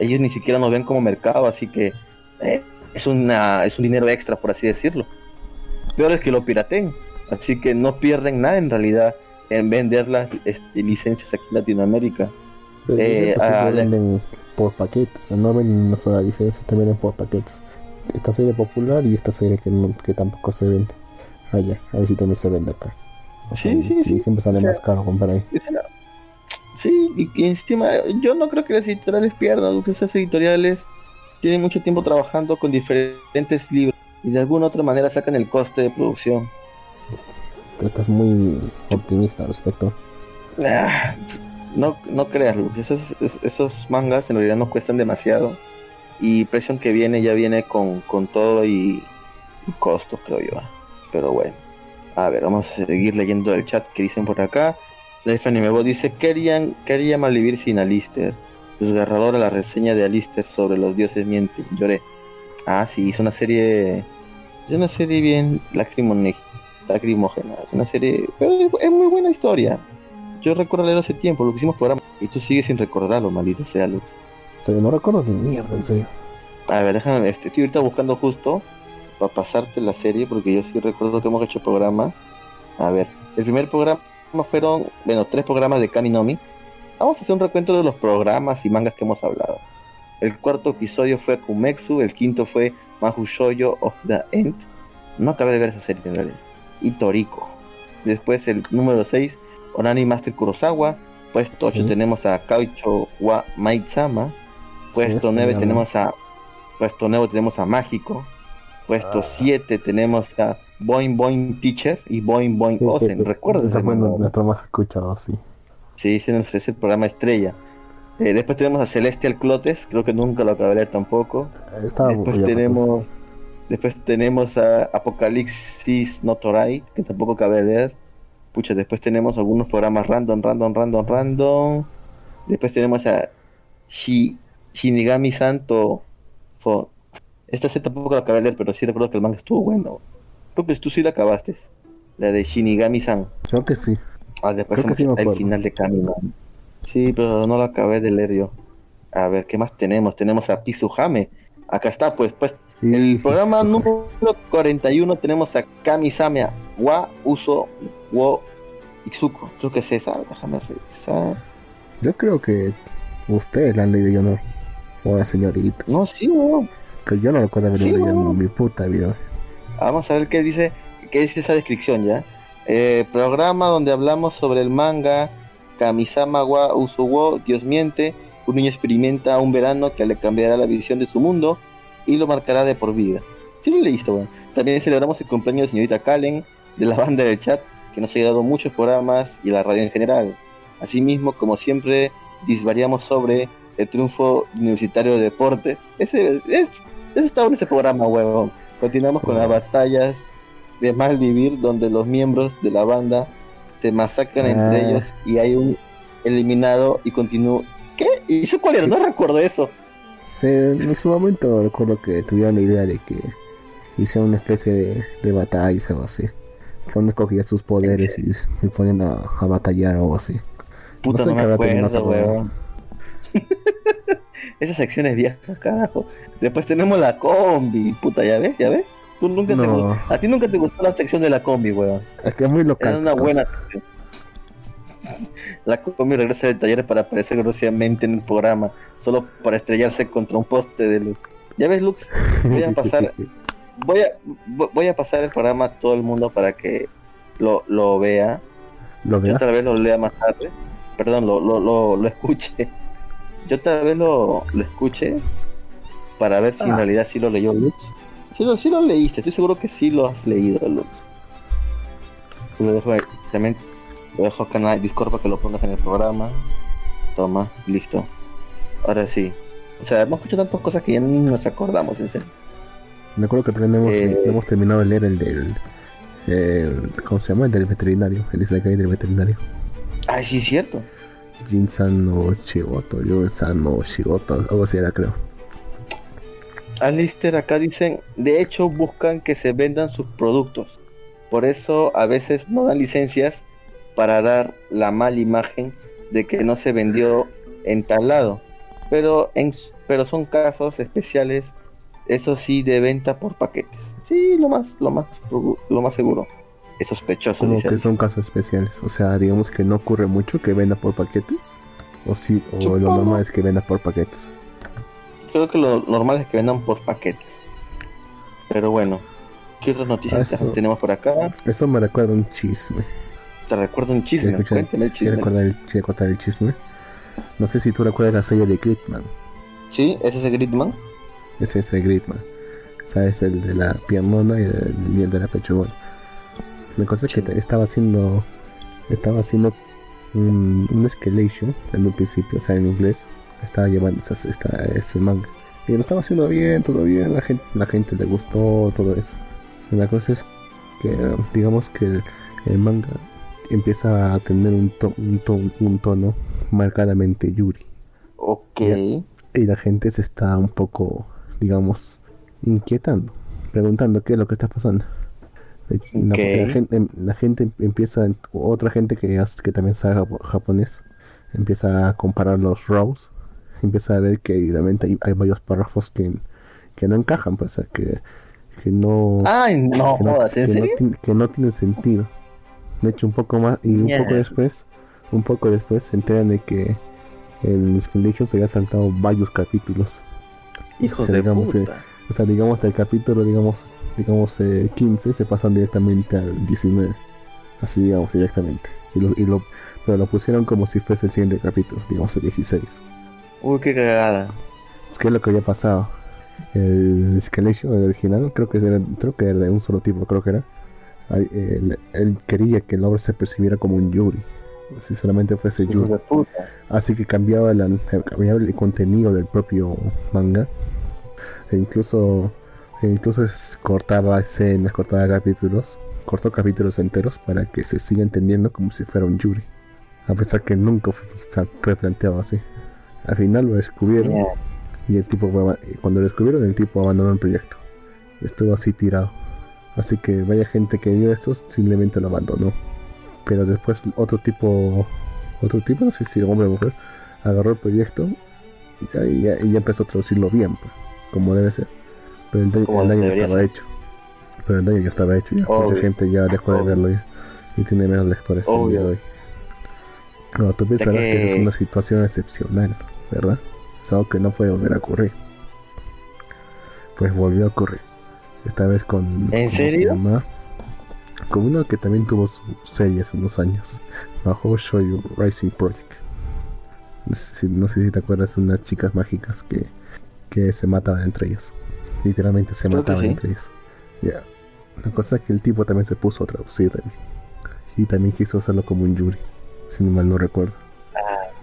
ellos ni siquiera nos ven como mercado, así que eh, es, una, es un dinero extra, por así decirlo. Peor es que lo piraten, así que no pierden nada en realidad en vender las este, licencias aquí en Latinoamérica. Pero eh, venden por paquetes, o sea, no venden una sola licencia, te venden por paquetes. Esta serie popular y esta serie que, no- que tampoco se vende. Allá, a ver si también se vende acá. O Sí, sí, sí. Siempre sale O sea, más caro comprar ahí. Sí, y, y encima yo no creo que las editoriales pierdan, porque esas editoriales tienen mucho tiempo trabajando con diferentes libros y de alguna otra manera sacan el coste de producción. Tú estás muy optimista al respecto. Ah, no, no creas, Luz, esos, es- esos mangas en realidad no cuestan demasiado y presión que viene ya viene con, con todo y, costos, creo yo. Pero bueno, a ver, vamos a seguir leyendo el chat que dicen por acá. Life Anime Bo dice, querían, quería malvivir sin Alistair. Desgarradora la reseña de Alistair sobre los dioses mienten. Lloré. Ah, sí, hizo una serie... Es una serie bien lacrimógena. Es una serie... Pero es- es muy buena historia. Yo recuerdo leer hace tiempo, lo que hicimos programa. Y tú sigues sin recordarlo, maldito sea, Luz. O sea, no recuerdo ni mierda, en serio. A ver, déjame, estoy ahorita buscando justo para pasarte la serie, porque yo sí recuerdo que hemos hecho programa. A ver, el primer programa fueron, bueno, tres programas de Kaminomi. Vamos a hacer un recuento de los programas y mangas que hemos hablado. El cuarto episodio fue Kumexu, el quinto fue Mahou Shoujo of the End. No acabé de ver esa serie en realidad. Y Toriko. Después el número 6, Onani Master Kurosawa. Puesto 8 Sí. tenemos a Kaucho wa Maitsama. Puesto Sí, 9 sí, tenemos a Puesto 9 tenemos a Mágico. Puesto Ah. 7 tenemos a Boing Boing Teacher y Boing Boing Ozen. ¿Recuerdas Ese fue nuestro más escuchado, sí. Sí, ese es el programa estrella. Eh, después tenemos a Celestial Clotes, creo que nunca lo acabé de leer tampoco. Estaba Después tenemos, después tenemos a Apocalipsis Notorai, que tampoco acabé de leer. Pucha, después tenemos algunos programas random, random, random, random. Después tenemos a Shi- Shinigami Santo. Fo- Esta sí tampoco la acabé de leer, pero sí recuerdo que el manga estuvo bueno. Creo que tú sí la acabaste. La de Shinigami San. Creo que sí. Ah, después Creo que sí me el final de Camino. Sí, pero no lo acabé de leer yo. A ver, ¿qué más tenemos? Tenemos a Pizuhame. Acá está, pues, pues. El programa sí, número 41 tenemos a Kamisame wa Uso wo Itsuko. Creo que es esa. Déjame revisar. Yo creo que ustedes la han leído, yo no. Señorita. No, sí, weón. Que yo no recuerdo haber Sí, leído en mi puta vida. Vamos a ver qué dice, qué dice esa descripción ya. Eh, programa donde hablamos sobre el manga Kamisama wa Usuwo, Dios miente, un niño experimenta un verano que le cambiará la visión de su mundo y lo marcará de por vida. Sí lo leíste, weón. También celebramos el cumpleaños de señorita Kalen, de la banda del chat, que nos ha ayudado muchos programas y la radio en general. Asimismo, como siempre, disvariamos sobre el triunfo universitario de deporte. Ese, es, ese estaba en ese programa, huevón. Continuamos con las batallas de mal vivir, donde los miembros de la banda te masacran Ah. entre ellos y hay un eliminado y continúa. ¿Qué? ¿Y eso cuál era? No recuerdo eso. Sí, en su momento recuerdo que tuvieron la idea de que hicieron una especie de, de batalla o algo así. Que uno escogía sus poderes y se ponían a, a batallar o algo así. Puta, sé no, me acuerdo, weón. Esas secciones viejas, carajo. Después tenemos la combi, puta, ¿ya ves? ¿Ya ves? Tú nunca te A ti nunca te gustó la sección de la combi, weón. Es que es muy local. Era una pues. buena sección. La combi regresa del taller para aparecer grosamente en el programa, solo para estrellarse contra un poste de luz. ¿Ya ves, Lux? Voy a pasar, voy a, vo- voy a pasar el programa a todo el mundo para que lo, lo vea. ¿Lo Yo vea? tal vez lo lea más tarde. Perdón, lo, lo, lo, lo escuche. Yo tal vez lo, lo escuche para ver si en Ah. realidad sí lo leyó Lux. Sí lo, sí lo leíste, estoy seguro que sí lo has leído, Lux. Lo dejo ahí. también lo dejo acá en Discord para que lo pongas en el programa. Toma, listo. Ahora sí. O sea, hemos escuchado tantas cosas que ya ni nos acordamos, en serio. Me acuerdo que también hemos, Eh. hemos terminado de leer el del. el- ¿Cómo se llama? El del veterinario. El Isekai del veterinario. Ay, sí, es cierto. Jinsan no Shigoto. No Shigoto. Algo así era, creo. Alistair acá dicen, de hecho buscan que se vendan sus productos. Por eso a veces no dan licencias para dar la mala imagen de que no se vendió en tal lado. Pero, en, pero son casos especiales, eso sí, de venta por paquetes. Sí, lo más, lo más, lo más seguro. Es sospechoso. Como dice que son casos especiales. O sea, digamos que no ocurre mucho que venda por paquetes. O sí, o lo Supongo. normal es que venda por paquetes. Creo que lo normal es que vendan por paquetes. Pero bueno, ¿qué otras noticias Eso. tenemos por acá? Eso me recuerda un chisme. Te recuerdo un chisme, ¿Quieres escuchar- cuéntame el ¿Quieres chisme. recordar el, quieres contar el chisme? No sé si tú recuerdas la serie de Gridman. Sí, ese es el Gridman. Es ese Gridman. ¿Sabes? El de la piernona y el, y el de la pechugona. La cosa es que estaba haciendo. Estaba haciendo un, un escalation en un principio, o sea, en inglés. Estaba llevando esa, esta, ese manga. Y lo estaba haciendo bien, todo bien. La gente, la gente le gustó, todo eso. Y la cosa es que, digamos que el, el manga empieza a tener un, to- un, to- un tono marcadamente Yuri. Ok. Y la gente se está un poco, digamos, inquietando, preguntando qué es lo que está pasando. La, Ok. la gente, la gente empieza, otra gente que, que también sabe japo- japonés, empieza a comparar los rows, empieza a ver que realmente hay, hay varios párrafos que, que no encajan, pues, o sea, que, que no, Ay, no que, no, jodas, ¿en que no serio? ti- que no tienen sentido. De hecho, un poco más, y un poco después, un poco después se enteran de que el Legion se había saltado varios capítulos. Hijos Sí, de digamos, puta. O sea, digamos, hasta el capítulo, digamos, digamos eh, 15 se pasan directamente al 19. Así, digamos, directamente. Y lo, y lo, pero lo pusieron como si fuese el siguiente capítulo, digamos, el 16. Uy, qué cagada. ¿Qué es lo que había pasado? El Escalation, el original, creo que era, creo que era de un solo tipo, creo que era. Él, él quería que el obra se percibiera como un Yuri. Si solamente fuese Yuri. Así que cambiaba, la, cambiaba el contenido del propio manga. E incluso, e incluso es- cortaba escenas, cortaba capítulos. Cortó capítulos enteros para que se siga entendiendo como si fuera un Yuri. A pesar que nunca fue, replanteado así. Al final lo descubrieron. Y el tipo fue cuando lo descubrieron, el tipo abandonó el proyecto. Estuvo así tirado. Así que vaya gente que vio esto, simplemente lo abandonó. Pero después otro tipo, otro tipo, no sé si hombre o mujer, agarró el proyecto y ahí ya, y ya empezó a traducirlo bien, pues, como debe ser. Pero el, daño- el daño ya estaba hecho. Pero el daño ya estaba hecho ya. Mucha Obvio. gente ya dejó de Obvio. verlo ya. Y tiene menos lectores el día de hoy. No, tú pensarás que... que- es una situación excepcional, ¿verdad? Es algo que no puede volver a ocurrir. Pues volvió a ocurrir. Esta vez con. ¿En ¿cómo se serio? llama? Con uno que también tuvo su serie hace unos años. Bajo Shoyu Rising Project. No sé, si, no sé si te acuerdas de unas chicas mágicas que, que se mataban entre ellas. Literalmente se mataban sí. entre ellas. Ya. La cosa es que el tipo también se puso a traducir también. Y también quiso hacerlo como un Yuri. Si no mal no recuerdo.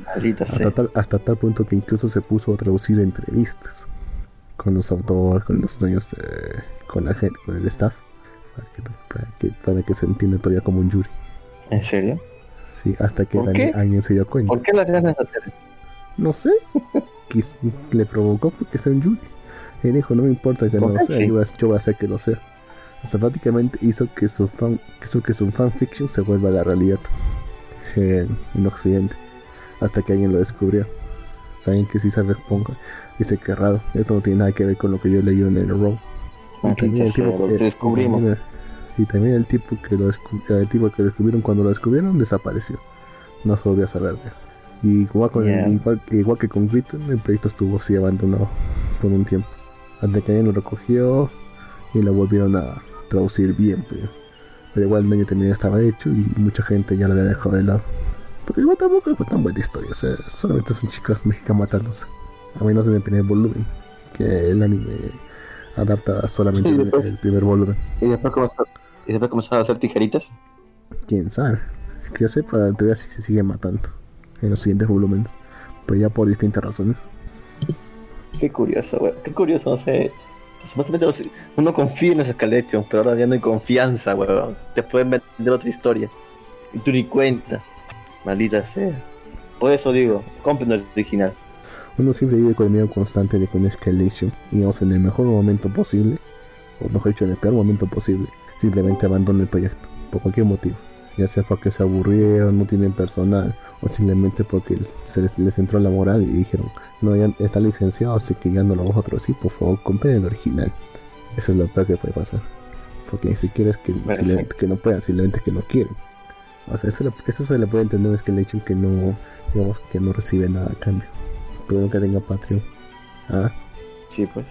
Maldita sea. Hasta tal, hasta tal punto que incluso se puso a traducir entrevistas con los autores, con los dueños, de- con la gente, con el staff, para que, para que, para que se entienda todavía como un Yuri. ¿En serio? Sí, hasta que alguien se dio cuenta. ¿Por qué ganas de hacer? No sé, le provocó porque sea un Yuri. Y dijo, no me importa que no ¿Por lo sea, sí? yo, voy a- yo voy a hacer que lo sea. O sea, prácticamente hizo que su fan, hizo que su fanfiction se vuelva la realidad en, en Occidente. Hasta que alguien lo descubrió. Saben que si se ponga dice que raro. Esto no tiene nada que ver con lo que yo leí en el Raw. Y Maldita también, el sea, tipo, lo eh, y también el- y también el tipo que lo descu- el tipo que lo descubrieron cuando lo descubrieron desapareció. No se volvió a saber de él. Y igual, con el- Yeah. igual, igual que con Griton, el proyecto estuvo así abandonado por un tiempo. Hasta que alguien lo recogió y lo volvieron a traducir bien. Pero, pero igual el daño también estaba hecho y mucha gente ya lo había dejado de lado. Porque igual tampoco fue tan buena historia. O sea, solamente son chicas mexicanas matándose. A menos en el primer volumen. Que el anime adapta solamente después. el primer volumen. ¿Y después, comenzó- ¿Y después comenzaron a hacer tijeritas? Quién sabe. Que yo sepa, todavía se sigue matando en los siguientes volúmenes. Pero ya por distintas razones. Qué curioso, güey. Qué curioso, no sé. Supuestamente los- uno confía en los Escalation, pero ahora ya no hay confianza, weón. Te pueden vender otra historia. Y tú ni cuenta. Maldita sea. Por eso digo, compren el original. Uno siempre vive con el miedo constante de que una escalation, digamos en el mejor momento posible, o mejor dicho, en el peor momento posible, simplemente abandone el proyecto, por cualquier motivo. Ya sea porque se aburrieron, no tienen personal, o simplemente porque se les, les entró la moral y dijeron, no, ya está licenciado, así que ya no lo vamos a traducir, por favor, compren el original. Eso es lo peor que puede pasar. Porque ni siquiera es que, que no puedan, simplemente que no quieren. O sea, eso, le- eso se le puede entender a un Escalation que no, digamos, que no recibe nada a cambio. Pero que tenga Patreon. Ah, Sí, pues.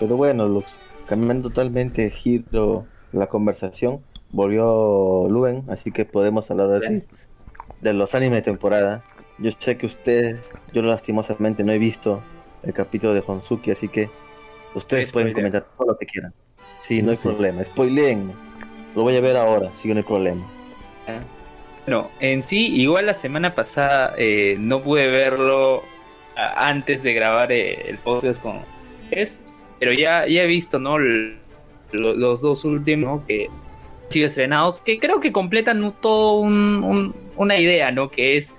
Pero bueno, los, cambiando totalmente giro la conversación, volvió Luen, así que podemos hablar ahora sí de los animes de temporada. Yo sé que ustedes, yo lastimosamente no he visto el capítulo de Honsuki, así que ustedes pueden spoiler. comentar todo lo que quieran. Sí, no hay Sí. problema. Spoileen. Lo voy a ver ahora, sí, no hay problema. Bueno, en sí, igual la semana pasada eh, no pude verlo antes de grabar eh, el podcast con es, pero ya, ya he visto, ¿no? L- los dos últimos ¿no? que sido estrenados, que creo que completan todo un- un- una idea, ¿no? Que es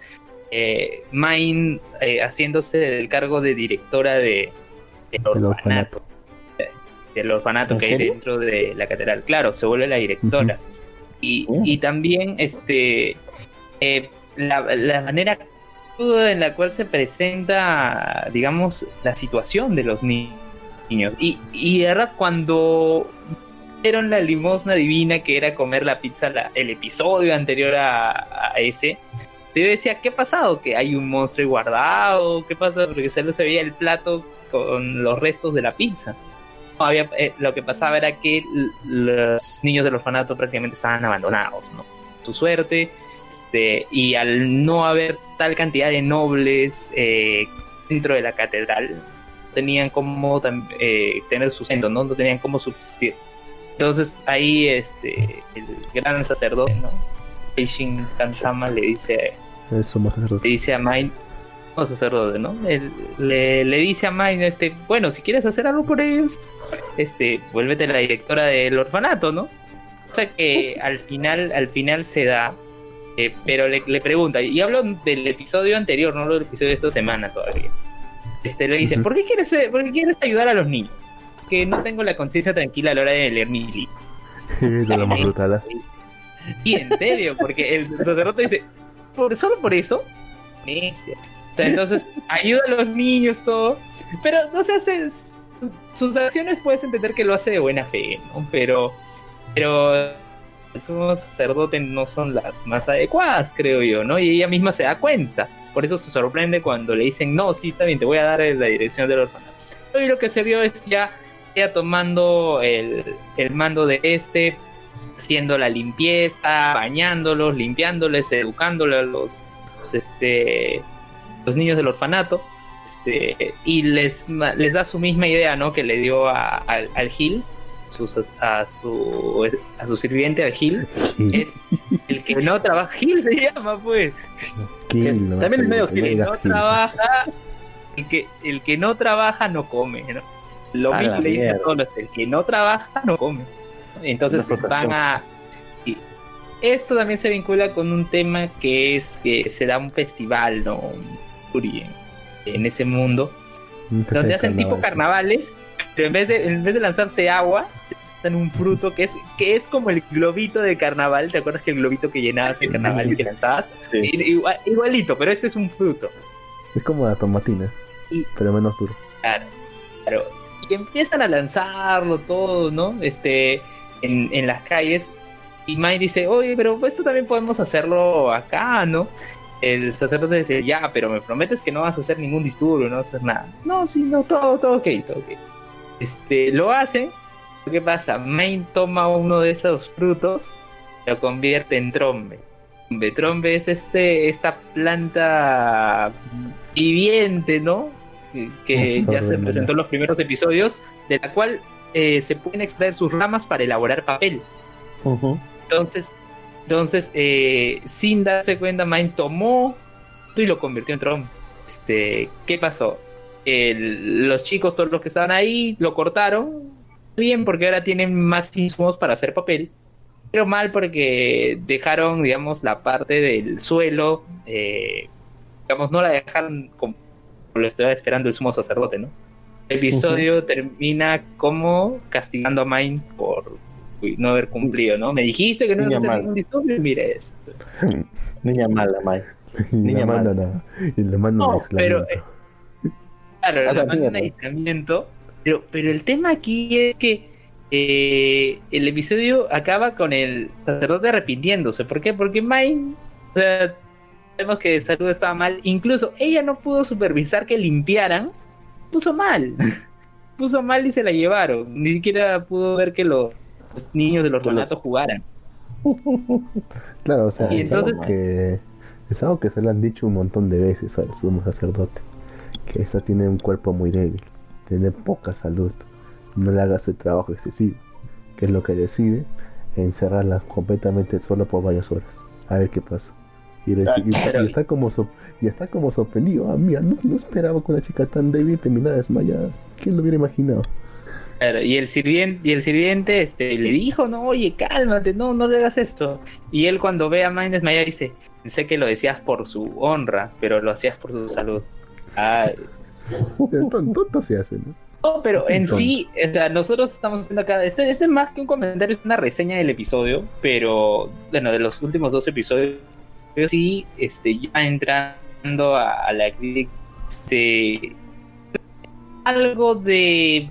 eh, Main eh, haciéndose del cargo de directora de, del del orfanato del orfanato ¿En que hay dentro de la catedral. Claro, se vuelve la directora. y, Oh. y también este eh, la, la manera en la cual se presenta, digamos, la situación de los ni- niños. Y, y de verdad, cuando dieron la limosna divina que era comer la pizza la- el episodio anterior a, a ese, yo decía, ¿qué ha pasado? Que hay un monstruo guardado, ¿qué pasa? Porque solo se veía el plato con los restos de la pizza. No, había, eh, lo que pasaba era que los niños del orfanato prácticamente estaban abandonados, ¿no? Su suerte, este, y al no haber tal cantidad de nobles eh, dentro de la catedral, tenían tam- eh, tener sustento, ¿no? No tenían cómo subsistir. Entonces ahí este, el gran sacerdote, ¿no? Eishin Kansama le dice le dice a Mine, no sacerdote, ¿no? Él- le, le dice a Mine, este, bueno, si quieres hacer algo por ellos, este, vuélvete la directora del orfanato, ¿no? O sea que al final, al final se da, eh, pero le, le pregunta, y hablo del episodio anterior, no del episodio de esta semana todavía. Este, le dice. ¿por qué quieres, eh, por qué quieres ayudar a los niños? Que no tengo la conciencia tranquila a la hora de leer mi libro. es lo más brutal. ¿ah? Y en serio, porque el sacerdote dice, ¿por, solo por eso, necia. O sea, entonces ayuda a los niños, todo, pero no se hace, sus acciones puedes entender que lo hace de buena fe, ¿no? Pero, pero el sumo sacerdote no son las más adecuadas, creo yo, ¿no? Y ella misma se da cuenta. por eso se sorprende cuando le dicen, no, sí, bien, te voy a dar la dirección del orfanato. Y lo que se vio es ya tomando el, el mando de este, haciendo la limpieza, bañándolos, limpiándoles, educándoles a los, los, este, los niños del orfanato. Este, y les, les da su misma idea, ¿no? Que le dio a- al, al Gil, sus- a, su, a su sirviente, al Gil. Es el que no trabaja. Gil se llama, pues. No también es medio acuerdo, Kill, no trabaja, el que, el que no trabaja no come, ¿no? Lo A mismo le dice a todos los el que no trabaja no come. Entonces van a y esto también se vincula con un tema que es que se da un festival, ¿no? En, ese mundo, Empecé donde hacen tipo carnaval, carnavales, pero en vez de en vez de lanzarse agua, se lanzan un fruto que es que es como el globito de carnaval, ¿te acuerdas que el globito que llenabas en carnaval y que lanzabas? Sí. I- igual- igualito, pero este es un fruto. Es como la tomatina, Y- pero menos duro. Claro, claro. Y empiezan a lanzarlo todo, ¿no? Este, en, en las calles. Y Mai dice, oye, pero esto también podemos hacerlo acá, ¿no? El sacerdote dice, ya, pero me prometes que no vas a hacer ningún disturbio, no vas a hacer nada. No, sí, no, todo, todo ok, todo ok. Este, lo hacen. ¿Qué pasa? Main toma uno de esos frutos, lo convierte en trombe. Trombe, trombe es este, esta planta viviente, ¿no? Que- ya se presentó en los primeros episodios, de la cual eh, se pueden extraer sus ramas para elaborar papel. Entonces, entonces eh, sin darse cuenta, Mine tomó y lo convirtió en trombo. Este, ¿qué pasó? El- los chicos, todos los que estaban ahí, lo cortaron. Bien, porque ahora tienen más insumos para hacer papel. Pero mal porque dejaron, digamos, la parte del suelo, eh, digamos, no la dejaron como lo estaba esperando el sumo sacerdote, ¿no? El episodio termina como castigando a Mine por no haber cumplido, ¿no? Me dijiste que no ibas a hacer ningún disturbio y mire eso. Niña mala. Y Niña manda mala. nada. Y le manda No, un pero, aislamiento. Claro, A le la mierda. aislamiento. Pero, pero el tema aquí es que eh, el episodio acaba con el sacerdote arrepintiéndose. ¿Por qué? Porque Mine, o sea, sabemos que salud estaba mal. Incluso ella no pudo supervisar que limpiaran. Puso mal. puso mal y se la llevaron. Ni siquiera pudo ver que los, los niños del orfanato jugaran. Claro, o sea, y es, algo que, es algo que se le han dicho un montón de veces al sumo sacerdote. Que esta tiene un cuerpo muy débil, tiene poca salud, no le hagas el trabajo excesivo. Que es lo que decide, encerrarla completamente solo por varias horas. A ver qué pasa. Y, reci- y- pero- y está como sor- y está como sorprendido. Ah, mira, no, no esperaba que una chica tan débil terminara desmayada. ¿Quién lo hubiera imaginado? Claro, y el sirviente, y el sirviente este, le dijo, no, oye, cálmate, no, no le hagas esto. Y él cuando ve a Mine desmayar dice, sé que lo decías por su honra, pero lo hacías por su salud. Ay. Ton- Tonto se hace, ¿no? No, pero en sí, o sea, nosotros estamos haciendo acá, este, este es más que un comentario, es una reseña del episodio, pero, bueno, de los últimos dos episodios, pero sí, este, ya entrando a, a la crítica, este, algo de,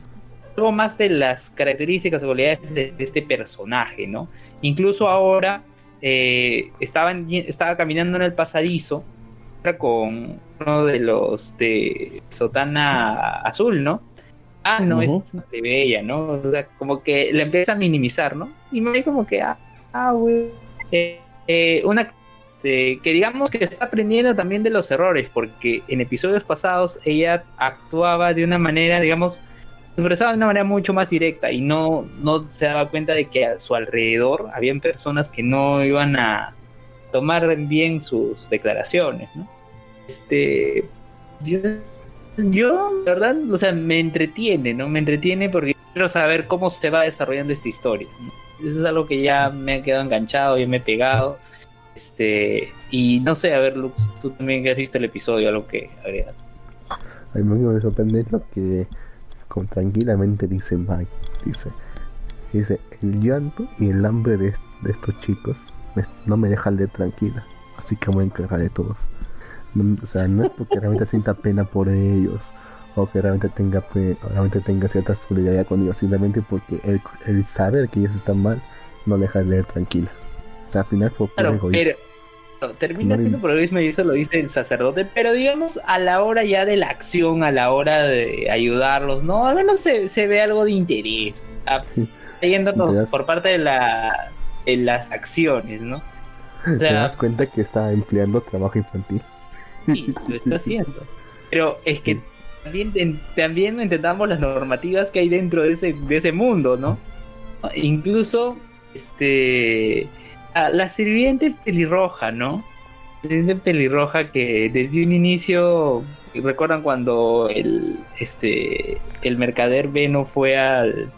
algo más de las características o cualidades de, de este personaje, ¿no? Incluso ahora, eh, estaba caminando en el pasadizo, con uno de los de Sotana Azul, ¿no? Ah, no, es una plebeya, ¿no? O sea, como que le empieza a minimizar, ¿no? Y me ve como que, ah, ah, güey. Eh, eh, una eh, que digamos que está aprendiendo también de los errores, porque en episodios pasados ella actuaba de una manera, digamos, expresaba de una manera mucho más directa y no, no se daba cuenta de que a su alrededor habían personas que no iban a tomar bien sus declaraciones, ¿no? Este, yo, yo, verdad, o sea, me entretiene, ¿no? Me entretiene porque quiero saber cómo se va desarrollando esta historia. Eso es algo que ya me ha quedado enganchado, ya me he pegado. Este, y no sé, a ver, Lux, tú también has visto el episodio, algo que agregar. A mí me sorprende lo que con tranquilamente dice Mike. Dice, dice, el llanto y el hambre de, est- de estos chicos no me dejan leer tranquila. Así que me voy a encargar de todos. O sea, no es porque realmente sienta pena por ellos o que realmente tenga, realmente tenga cierta solidaridad con ellos, simplemente porque el, el saber que ellos están mal no le deja leer tranquila. O sea, al final fue por Claro, egoísmo. pero, termina siendo por el mismo y eso lo dice el sacerdote, pero digamos a la hora ya de la acción, a la hora de ayudarlos, ¿no? Al menos se, se ve algo de interés, ah, yéndonos das- por parte de, la, de las acciones, ¿no? O ¿Te das cuenta que está empleando trabajo infantil? Sí, lo está haciendo. Pero es que también, también entendamos las normativas que hay dentro de ese, de ese mundo, ¿no? Incluso, este, a la sirviente pelirroja, ¿no? La sirviente pelirroja que desde un inicio, recuerdan cuando el, este, el mercader Beno fue al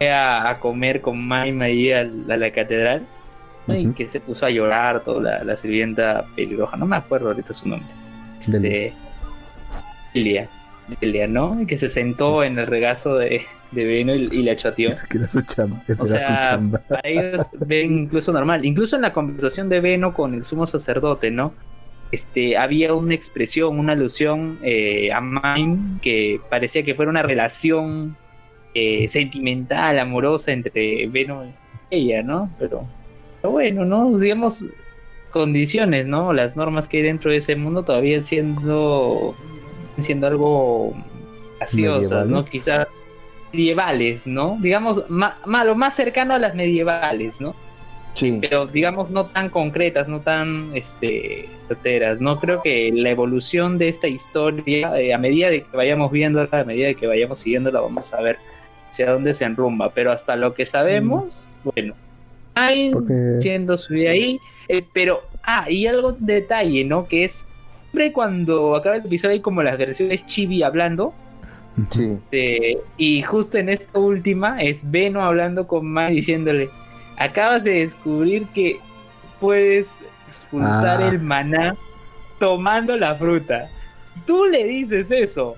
a, a comer con Maima ahí al- a la catedral, ¿no? y que se puso a llorar toda la, la sirvienta pelirroja, no me acuerdo ahorita su nombre. Este, Delia, Delia, ¿no? Y que se sentó en el regazo de, de Beno y, y la chateó. Esa que era su chamba. Esa O era su sea, chamba. para ellos ven incluso normal. Incluso en la conversación de Beno con el sumo sacerdote, ¿no? Este, había una expresión, una alusión eh, a Mime que parecía que fuera una relación eh, sentimental, amorosa entre Beno y ella, ¿no? Pero, pero bueno, ¿no? Digamos, condiciones, ¿no? Las normas que hay dentro de ese mundo todavía siendo, siendo algo graciosas, ¿no? Quizás medievales, ¿no? Digamos, ma- ma- lo más cercano a las medievales, ¿no? Sí. Pero digamos no tan concretas, no tan este certeras. No creo que la evolución de esta historia, eh, a medida de que vayamos viendo, a medida de que vayamos siguiéndola, vamos a ver hacia dónde se enrumba. Pero hasta lo que sabemos, bueno, hay Porque- siendo su vida ahí, eh, pero ah, y algo de detalle, ¿no? Que es siempre cuando acaba el episodio hay como las versiones chibi hablando. Sí. Este, y justo en esta última es Beno hablando con Mai diciéndole, acabas de descubrir que puedes expulsar Ah. el maná tomando la fruta. Tú le dices eso.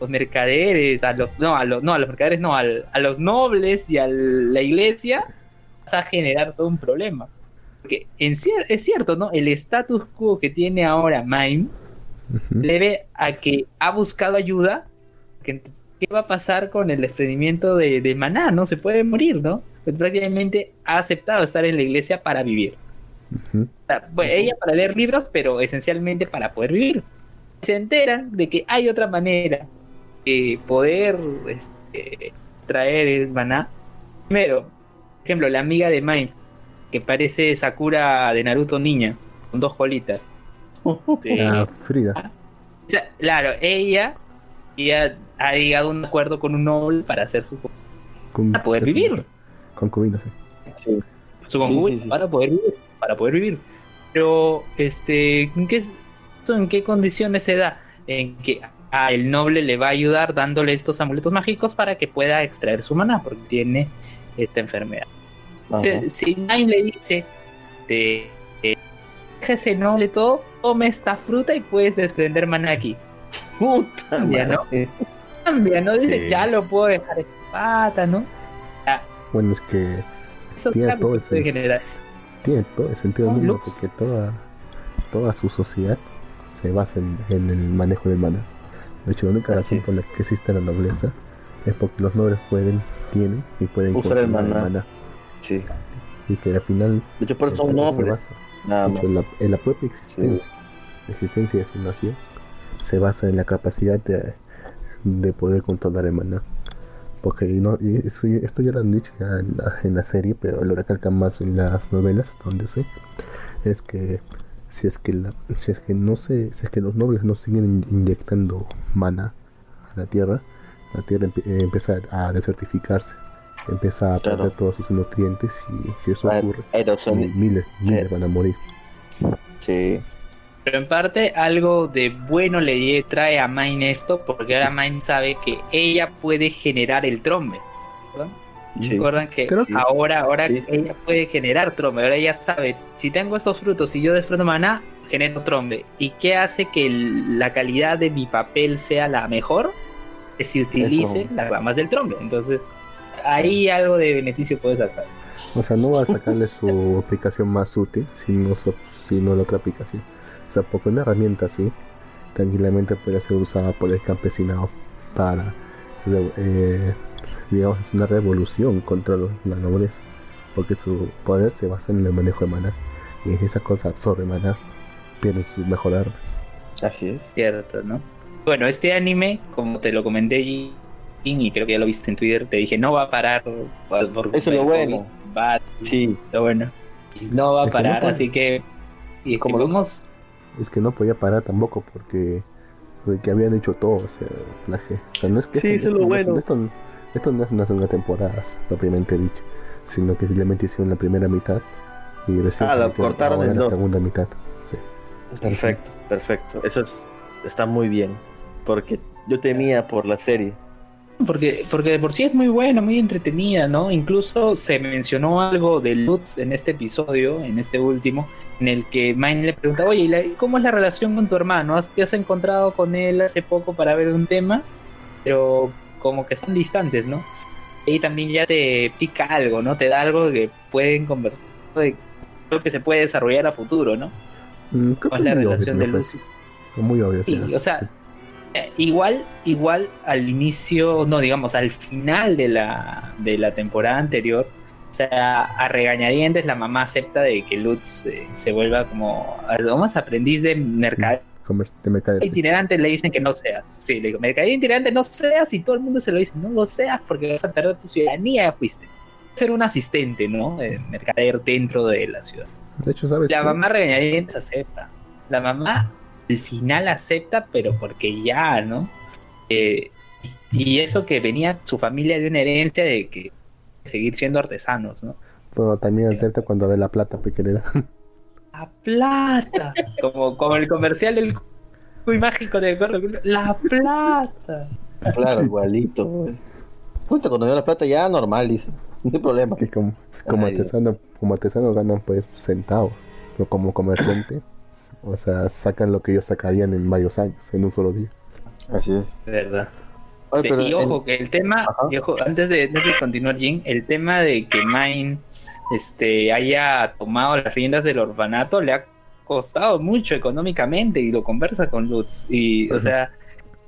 Los mercaderes, a los, no, a los, no, a los mercaderes no, al- a los nobles y a la iglesia, vas a generar todo un problema. Porque en cier- es cierto, ¿no? El status quo que tiene ahora Mime debe a que ha buscado ayuda. ¿Qué va a pasar con el desprendimiento de, de Maná? No se puede morir, ¿no? Pues prácticamente ha aceptado estar en la iglesia para vivir. Ujú. O sea, bueno, ella para leer libros, pero esencialmente para poder vivir. Se enteran de que hay otra manera de poder este, traer el maná. Primero, por ejemplo, la amiga de Mime, que parece Sakura de Naruto niña, con dos colitas. Este, Ah, Frida. o sea, claro, ella, ella ha llegado a un acuerdo con un noble para hacer su, Con, para poder vivir. Concubina, sí. Sí. su concubina, sí, sí. para poder vivir, para poder vivir. Pero, este, ¿en qué, en qué condiciones se da? En que a el noble le va a ayudar dándole estos amuletos mágicos para que pueda extraer su maná, porque tiene esta enfermedad. Si, si Nine le dice, este, eh, deja ese noble todo, tome esta fruta y puedes desprender maná aquí. Puta Ya, ¿no? Cambia, ¿no? Dice, Sí. ya lo puedo dejar en pata, ¿no? Bueno, es que Eso Tiene todo ese- tiene todo el sentido Oh, del mundo Lux. porque toda, toda su sociedad se basa en, en el manejo del mana. De hecho, la única Ah, razón sí. por la que existe la nobleza es porque los nobles pueden, tienen y pueden Usar el maná. Sí. Y que al final De hecho, por eso son basa Nada De hecho, la, en la propia existencia, la existencia de su nación se basa en la capacidad de, de poder controlar el maná. Porque no, eso- esto ya lo han dicho ya en la, en la serie, pero lo recalcan más en las novelas, hasta donde sé, es que si es que la, si es que no se, si es que los nobles no siguen in- inyectando mana a la tierra, la tierra empie- eh, empieza a desertificarse, empieza a Claro. perder todos sus nutrientes y si eso ocurre, miles, miles Sí. van a morir. Sí. Pero en parte algo de bueno le trae a Mine esto, porque ahora Mine sabe que ella puede generar el trombe. Sí. Recuerdan que Creo ahora, ahora Sí, sí. ella puede generar trombe. Ahora ella sabe, si tengo estos frutos y yo desprendo maná, genero trombe. ¿Y qué hace que el- la calidad de mi papel sea la mejor? Que se utilice las ramas del trombe. Entonces, ahí algo de beneficio puede sacar. O sea, no va a sacarle su aplicación más útil, sino, sino la otra aplicación. O sea, porque una herramienta así, tranquilamente puede ser usada por el campesinado para, eh, digamos, es una revolución contra lo- la nobleza. Porque su poder se basa en el manejo de maná. y esa cosa absorbe maná, pierde su mejor arma. Así es. Cierto, ¿no? Bueno, este anime, como te lo comenté Jin, y creo que ya lo viste en Twitter, te dije, no va a parar. por- Eso es lo bueno. Va, Sí. lo bueno. No va a no parar, así que... Y Como vamos... Es que no podía parar tampoco porque, porque habían hecho todo, o sea, la ge- o sea, no es que Sí, esto, eso es lo esto- bueno. Esto, esto no es una segunda temporada, propiamente dicho, sino que simplemente hicieron la primera mitad y recién Ah, cortaron en la dos. segunda mitad. Sí. Perfecto, perfecto. Eso es- está muy bien. Porque yo temía por la serie. Porque, porque de por sí es muy buena, muy entretenida, ¿no? Incluso se mencionó algo de Lutz en este episodio, en este último, en el que Mine le pregunta, oye, ¿y la- ¿cómo es la relación con tu hermano? ¿Has- ¿Te has encontrado con él hace poco para ver un tema? Pero como que están distantes, ¿no? Y también ya te pica algo, ¿no? Te da algo que pueden conversar, de lo que se puede desarrollar a futuro, ¿no? Mm, creo ¿Cuál que es la relación de Lutz? Muy obvio, Sí, o sea, igual, igual al inicio, no, digamos, al final de la, de la temporada anterior, o sea, a regañadientes la mamá acepta de que Lutz eh, se vuelva como, vamos, aprendiz de mercader Comer- de mercader, sí. itinerante, le dicen que no seas. Sí, le digo, mercader itinerante no seas y todo el mundo se lo dice, no lo seas porque vas a perder tu ciudadanía, ya fuiste. Ser un asistente, ¿no? De mercader dentro de la ciudad. De hecho, ¿sabes? La qué? mamá regañadientes acepta. La mamá al final acepta, pero porque ya, ¿no? Eh, y eso que venía su familia de una herencia de que seguir siendo artesanos, ¿no? Bueno, también acepta cuando ve la plata pues, que le da. La plata. Como, como el comercial del muy mágico de La plata. Claro, igualito. güey. Puta, cuando veo la plata ya normal, dice. No hay problema. que como, como Ay, Dios. artesano, como artesano ganan pues centavos, pero como comerciante, o sea, sacan lo que ellos sacarían en varios años, en un solo día. Así es. verdad. Ay, Sí, pero y en- ojo, que el tema, y ojo, antes de, antes de continuar, Jin, el tema de que Mine este, haya tomado las riendas del orfanato le ha costado mucho económicamente y lo conversa con Lutz. Y, o sea,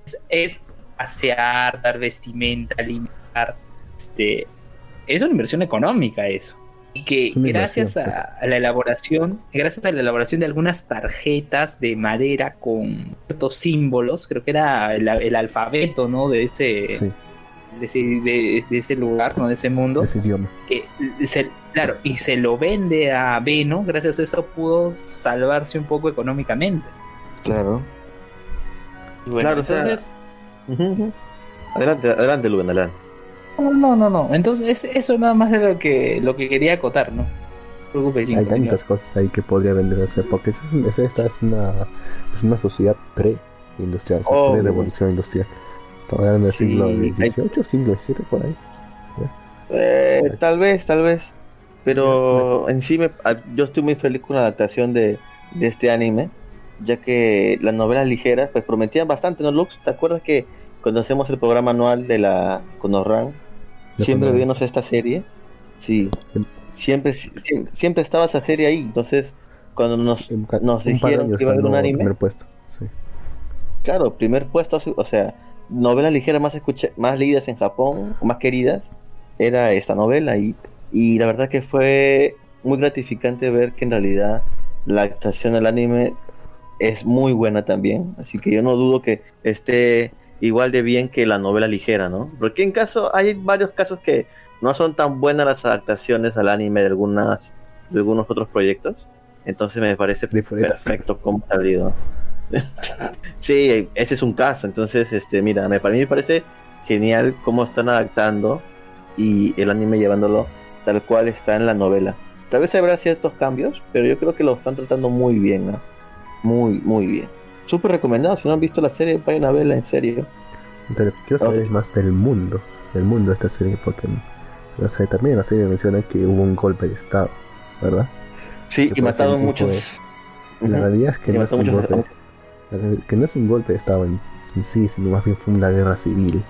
es, es asear, dar vestimenta, alimentar. Este, es una inversión económica eso. Y que gracias a, a la elaboración, gracias a la elaboración de algunas tarjetas de madera con ciertos símbolos, creo que era el, el alfabeto, ¿no? De ese, Sí, de ese, de- de ese lugar, ¿no? De ese mundo. ese idioma. Que se, claro, y se lo vende a Beno, gracias a eso pudo salvarse un poco económicamente. Claro. Y bueno, Claro, o sea, entonces. Adelante, adelante, Luen, adelante. No, no, no. Entonces, es- eso nada más es lo que, lo que quería acotar, ¿no? Hay tantas cosas ahí que podría venderse, porque es, es- esta es una, es una sociedad pre-industrial, o sea, Oh. pre-revolución industrial. Hablando del Sí, siglo hay- XVIII, siglo XVII, por ahí. Eh, tal vez, tal vez. Pero en sí, me- a- yo estoy muy feliz con la adaptación de, de este anime, ya que las novelas ligeras pues prometían bastante, ¿no, Lux? ¿Te acuerdas que cuando hacemos el programa anual de la Konoran, siempre vimos esta serie? Sí, Em- siempre, siempre, siempre estaba esa serie ahí. Entonces, cuando nos, nos dijeron que iba a haber un anime, primer puesto. Sí. Claro, primer puesto, o sea, novelas ligeras más escucha más leídas en Japón, más queridas, era esta novela y, y la verdad que fue muy gratificante ver que en realidad la actuación del anime es muy buena también, así que yo no dudo que esté igual de bien que la novela ligera, ¿no? Porque en caso hay varios casos que no son tan buenas las adaptaciones al anime de algunas de algunos otros proyectos, entonces me parece Diferente. perfecto como ha salido. Sí, ese es un caso. Entonces, este, mira, me, para mí me parece genial cómo están adaptando y el anime llevándolo tal cual está en la novela. Tal vez habrá ciertos cambios, pero yo creo que lo están tratando muy bien, ¿no? Muy, muy bien. Súper recomendado. Si no han visto la serie, vayan a verla en serio. Pero quiero saber Ok. más del mundo, del mundo de esta serie, porque o sea, también la serie menciona que hubo un golpe de estado, ¿verdad? Sí, Que y mataron muchos. La realidad es que no es, un golpe, de- que no es un golpe de estado en, en sí, sino más bien fue una guerra civil.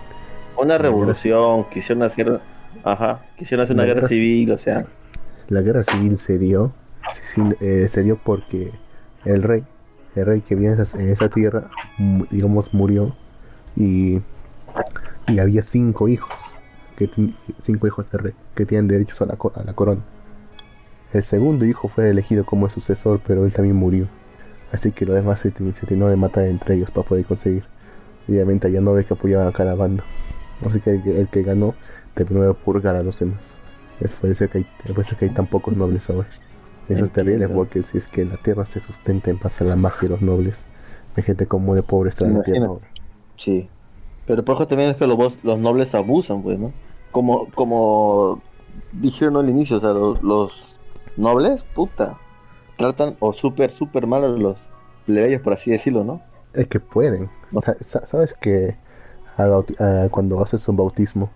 Una guerra revolución, quisieron hacer. Ajá, quisieron hacer una guerra guerra civil, o sea. La guerra civil se dio, sí, eh, se dio porque el rey, el rey que vivía en esa, tierra, digamos, murió y, y había cinco hijos, que cinco hijos rey que tienen derechos a la, a la corona. El segundo hijo fue elegido como el sucesor, pero él también murió. Así que los demás se, se de matar entre ellos para poder conseguir. Obviamente había nobles que apoyaban a cada bando. Así que el, que- ganó terminó de purgar a los demás. Es por que hay, por eso que hay tan pocos nobles ahora. Eso es terrible porque si es que la tierra se sustenta en base a la magia de los nobles, hay gente como de pobre está en la tierra ahora. Sí. Pero por eso también es que los, los nobles abusan, pues, ¿no? Como, como dijeron al inicio, o sea, los, los nobles, puta, tratan o súper, súper mal a los plebeyos, por así decirlo, ¿no? Es que pueden. No. ¿Sabes que cuando haces un bautismo,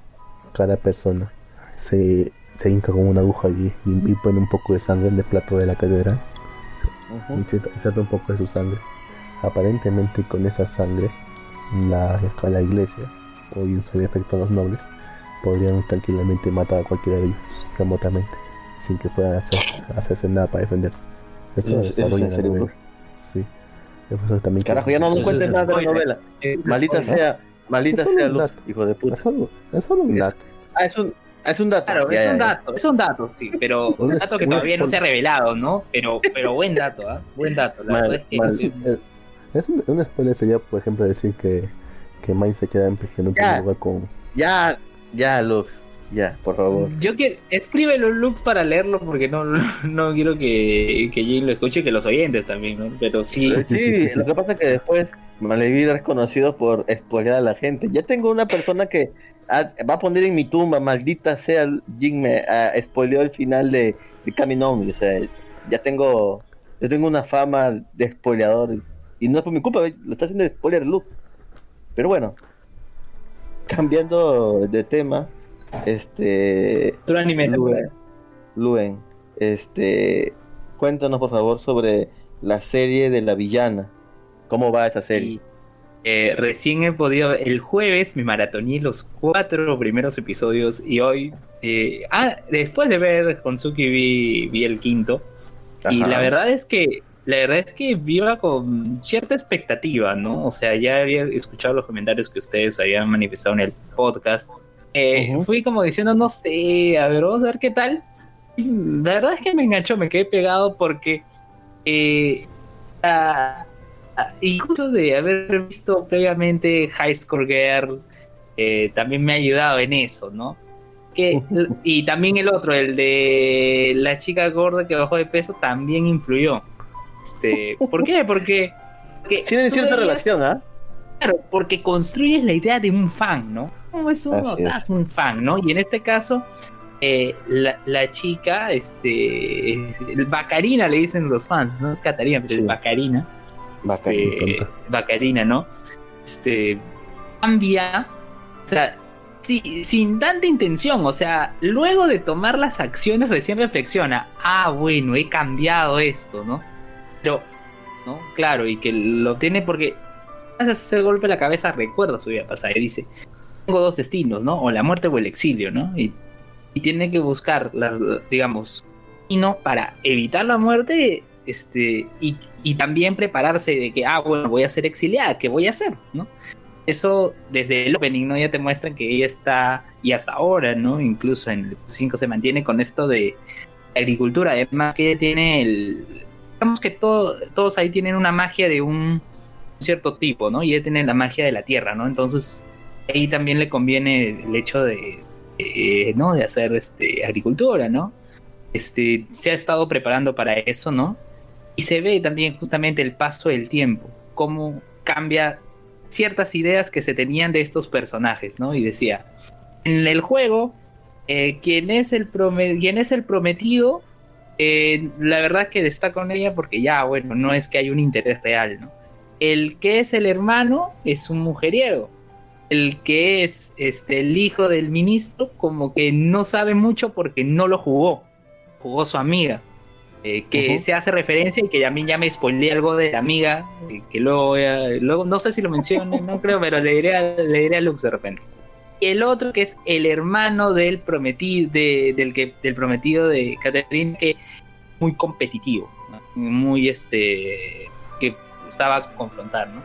cada persona se, se hinca con una aguja allí y, y pone un poco de sangre en el plato de la catedral? Ujú. Inserta, inserta un poco de su sangre. Aparentemente con esa sangre, la, la iglesia, o en su defecto los nobles, podrían tranquilamente matar a cualquiera de ellos remotamente, sin que puedan hacer, hacerse nada para defenderse. Eso lo eso es desarrolla en la serio, novela. Sí. Es eso también que- Carajo, ya no nos cuentes es nada de la novela. Eh, Maldita sea, maldita Es sea Luz, hijo de puta. Es solo, es solo un Es- dato. Ah, es un, es un dato. Claro, Ya, es ya, un ya. dato, es un dato, sí, pero un dato que todavía no se ha revelado, ¿no? Pero, pero buen dato, ¿ah? Buen dato. La Mal, verdad es que mal. sí, Eh, Es un, un spoiler sería, por ejemplo, decir que, que Mai se queda en, un lugar con. Ya, ya, Luz. Ya, por favor. Yo quiero, escríbelo Lux para leerlo porque no, no quiero que, que Jane lo escuche y que los oyentes también, ¿no? Pero sí, Eh, Sí, lo que pasa es que después Malevir es conocido por spoilear a la gente. Ya tengo una persona que ah, va a poner en mi tumba, maldita sea, Jin me ah, spoileó el final de, de Coming On. O sea, ya tengo, yo tengo una fama de spoileador. Y no es por mi culpa, lo está haciendo spoiler Luke. Pero bueno, cambiando de tema, este, otro anime. Luen, Luen, este, cuéntanos por favor sobre la serie de la villana. ¿Cómo va esa serie? Y, eh, recién he podido, el jueves me maratoné los cuatro primeros episodios y hoy, eh, ah, después de ver Konsuki vi, vi el quinto y la verdad es que la verdad es que viva con cierta expectativa, ¿no? O sea, ya había escuchado los comentarios que ustedes habían manifestado en el podcast. Eh. Fui como diciendo, no sé, a ver, vamos a ver qué tal. Y la verdad es que me enganchó, me quedé pegado porque ah, incluso de haber visto previamente High Score Girl, eh, también me ha ayudado en eso, ¿no? Que, y también el otro, el de la chica gorda que bajó de peso, también influyó. Este, ¿Por qué? Porque, porque Tienen cierta relación, ¿ah? Claro, porque construyes la idea de un fan, ¿no? Como es un, Así es. das un fan, ¿no? Y en este caso, eh, la, la chica, este, es- Bacarina le dicen los fans, no es Catarina, pero Sí. es Bacarina. Bacarina, Este. Bacarina, ¿no? Este, cambia, o sea, sí, sin tanta intención, o sea, luego de tomar las acciones recién reflexiona, ah, bueno, he cambiado esto, ¿no? Pero, ¿no? Claro, y que lo tiene porque hace ese golpe en la cabeza, recuerda su vida pasada y dice, tengo dos destinos, ¿no? O la muerte o el exilio, ¿no? Y, y tiene que buscar, la, digamos, y no para evitar la muerte, este, y, y también prepararse de que, ah, bueno, voy a ser exiliada, ¿qué voy a hacer, no? Eso desde el opening. Ya te muestran que ella está, y hasta ahora, ¿no? Incluso en el 5 se mantiene con esto de agricultura, además que ella tiene el... Digamos que todo, todos ahí tienen una magia de un cierto tipo, ¿no? Y ella tiene la magia de la tierra, ¿no? Entonces ahí también le conviene el hecho de, de, ¿no? De hacer este, agricultura, ¿no? Este, se ha estado preparando para eso, ¿no? Y se ve también justamente el paso del tiempo, cómo cambia ciertas ideas que se tenían de estos personajes, ¿no? Y decía, en el juego, eh, quien, es el quien es el prometido, eh, la verdad que destaco con ella porque ya, bueno, no es que hay un interés real, ¿no? El que es el hermano es un mujeriego. El que es este, el hijo del ministro, como que no sabe mucho porque no lo jugó. Jugó su amiga. Eh, que se hace referencia y que a mí ya me spoileé algo de la amiga. eh, que luego, a- luego no sé si lo mencioné, no creo, pero le diré, a- le diré a Lux de repente. Y el otro que es el hermano del prometido, de- del, que, del prometido de Catherine, que muy competitivo, ¿no? muy este que gustaba confrontar, ¿no?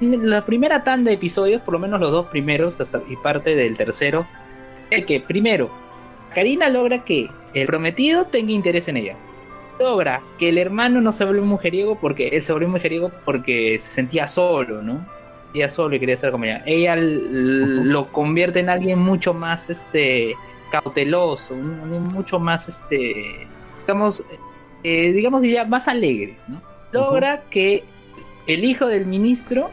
La primera tanda de episodios, por lo menos los dos primeros, hasta y parte del tercero, es que primero, Karina logra que el prometido tenga interés en ella. Logra que el hermano no se vuelva un mujeriego porque él se volvió un mujeriego porque se sentía solo, ¿no? Se sentía solo y quería estar con ella. Ella lo convierte en alguien mucho más este cauteloso, un- un- mucho más este digamos eh, digamos diría más alegre, ¿no? Logra que el hijo del ministro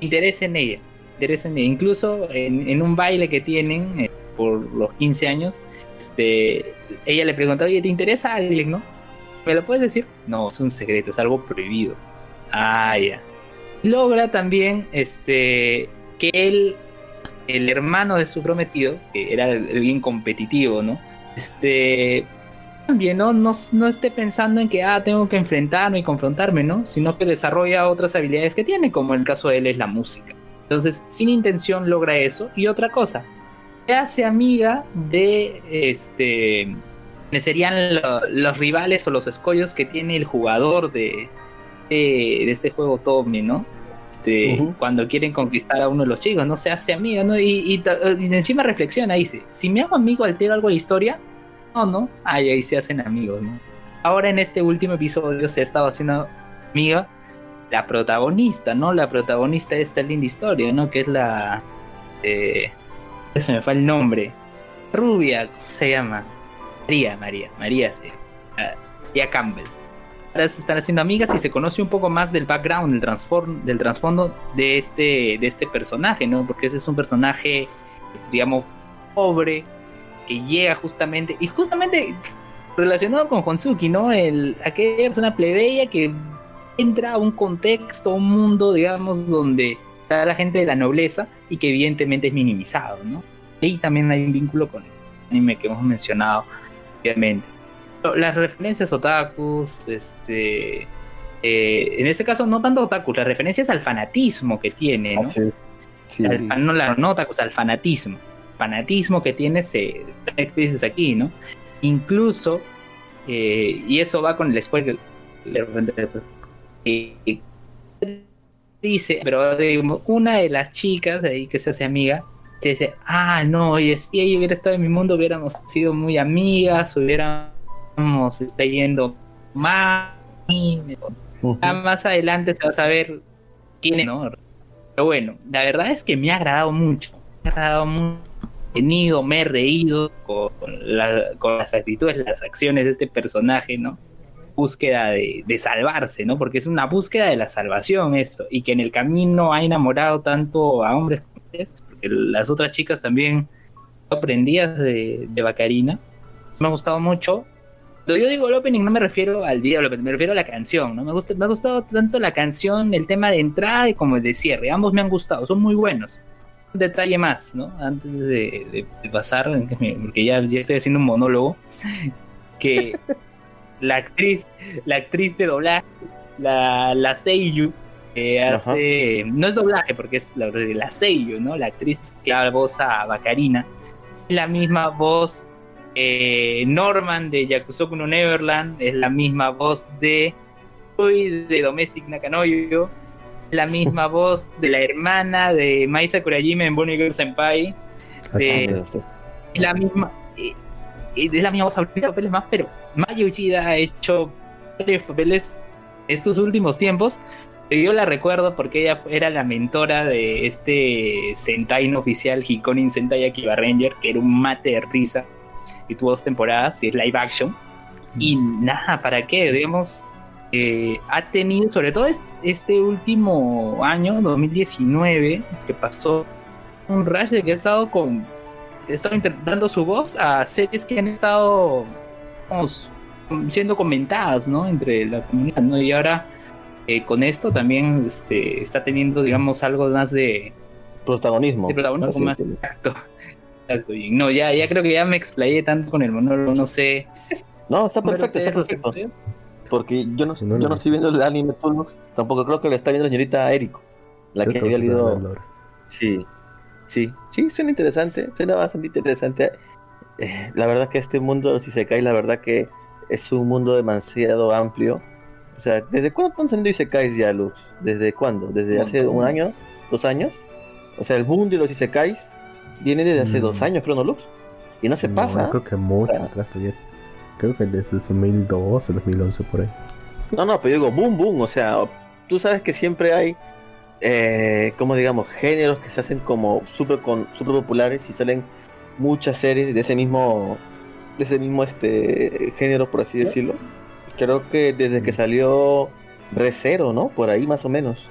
interese en ella, interese en ella. incluso en, en un baile que tienen eh, por los 15 años, este, ella le pregunta, oye, ¿te interesa alguien, no? ¿Me lo puedes decir? No, es un secreto, es algo prohibido. Ah, ya. Logra también este, que él, el hermano de su prometido, que era alguien competitivo, ¿no? Este, también ¿no? No, no esté pensando en que, ah, tengo que enfrentarme y confrontarme, ¿no? Sino que desarrolla otras habilidades que tiene, como en el caso de él es la música. Entonces, sin intención logra eso. Y otra cosa, se hace amiga de este serían lo- los rivales o los escollos que tiene el jugador de, de, de este juego Tommy, ¿no? Este. Cuando quieren conquistar a uno de los chicos, ¿no? Se hace amiga, ¿no? Y, y encima reflexiona, dice, si me hago amigo altero algo de la historia, no, ¿no? Ay, ahí se hacen amigos, ¿no? Ahora en este último episodio se ha estado haciendo amiga la protagonista, ¿no? La protagonista de esta linda historia, ¿no? Que es la... Eh, se me fue el nombre. Rubia, ¿cómo se llama? María, María, María, sí. Ah, María Campbell. Ahora se están haciendo amigas y se conoce un poco más del background, del, transform, del trasfondo de este, de este personaje, ¿no? Porque ese es un personaje, digamos, pobre, que llega justamente, y justamente relacionado con Honsuki, ¿no? El, aquella persona plebeya que entra a un contexto, un mundo, digamos, donde está la gente de la nobleza y que evidentemente es minimizado, ¿no? Y también hay un vínculo con el anime que hemos mencionado, obviamente. Las referencias otakus, este... eh, en este caso no tanto otakus, las referencias al fanatismo que tiene, ¿no? Sí. Sí. al, fan- no la nota, o sea, al fanatismo. Fanatismo que tiene se expreses aquí, ¿no? Incluso, eh, y eso va con el spoiler. eh, eh, dice, pero digamos, una de las chicas de ahí que se hace amiga, te dice, ah, no, y si ella hubiera estado en mi mundo, hubiéramos sido muy amigas, hubiéramos estado yendo más. Ujú. Ya más adelante se va a saber quién es, ¿no? Pero bueno, la verdad es que me ha agradado mucho. Me ha agradado mucho. He tenido, me he reído con, la- con las actitudes, las acciones de este personaje, ¿no? Búsqueda de, de salvarse, ¿no? Porque es una búsqueda de la salvación esto. Y que en el camino ha enamorado tanto a hombres como mujeres, porque las otras chicas también aprendías de, de Bacarina. Me ha gustado mucho. Cuando yo digo el opening no me refiero al opening, me refiero a la canción, ¿no? Me, gusta, me ha gustado tanto la canción, el tema de entrada y como el de cierre. Ambos me han gustado, son muy buenos. Un detalle más, ¿no? Antes de, de- de pasar, porque ya, ya estoy haciendo un monólogo, que la actriz, la actriz de doblaje, la, la Seiyu, que Ajá. hace, no es doblaje porque es la, la Seiyu, ¿no? La actriz que da voz a Bacarina, la misma voz eh, Norman de Yakusoku no Neverland, es la misma voz de de Domestic Nakanoyo, la misma voz de la hermana de Mai Sakurajime en Bonnie Girl Senpai, de- es la misma eh, es la misma voz ahorita papeles más, pero Maya Uchida ha hecho varios papeles estos últimos tiempos. Pero yo la recuerdo porque ella era la mentora de este Sentai no oficial Hikonin Sentai Akiba Ranger, que era un mate de risa y tuvo dos temporadas y es live action. Y nada, ¿para qué? Digamos, eh, ha tenido, sobre todo es- este último año, 2019, que pasó un rush de que ha estado con. ha estado dando su voz a series que han estado siendo comentadas, ¿no? Entre la comunidad, ¿no? Y ahora eh, con esto también este, está teniendo, digamos, algo más de, Protagonismo. de protagonismo Ah, más exacto. Exacto. No, ya, ya creo que ya me explayé tanto con el monólogo, no sé. No, está perfecto, ¿Ustedes está perfecto. Porque yo no, yo no estoy viendo el anime Tulux, tampoco creo que lo está viendo la señorita Eriko, la Creo que había a leído. Sí, sí, sí, suena interesante, suena bastante interesante. Eh, la verdad que este mundo de los Isekai, la verdad que es un mundo demasiado amplio. O sea, ¿desde cuándo están saliendo Isekais ya, Luz? ¿Desde cuándo? ¿Desde hace un año? ¿Dos años? O sea, el boom de los Isekais viene desde hace Mm. dos años, creo, ¿no, Luz? Y no se No, pasa. yo creo que mucho atrás todavía. Creo que desde 2002 o 2011 por ahí. No, no, pero digo, boom, boom. O sea, tú sabes que siempre hay, eh, como digamos, géneros que se hacen como súper con super populares y salen muchas series de ese mismo, de ese mismo este género, por así decirlo. Creo que desde que salió Recero, ¿no? Por ahí más o menos.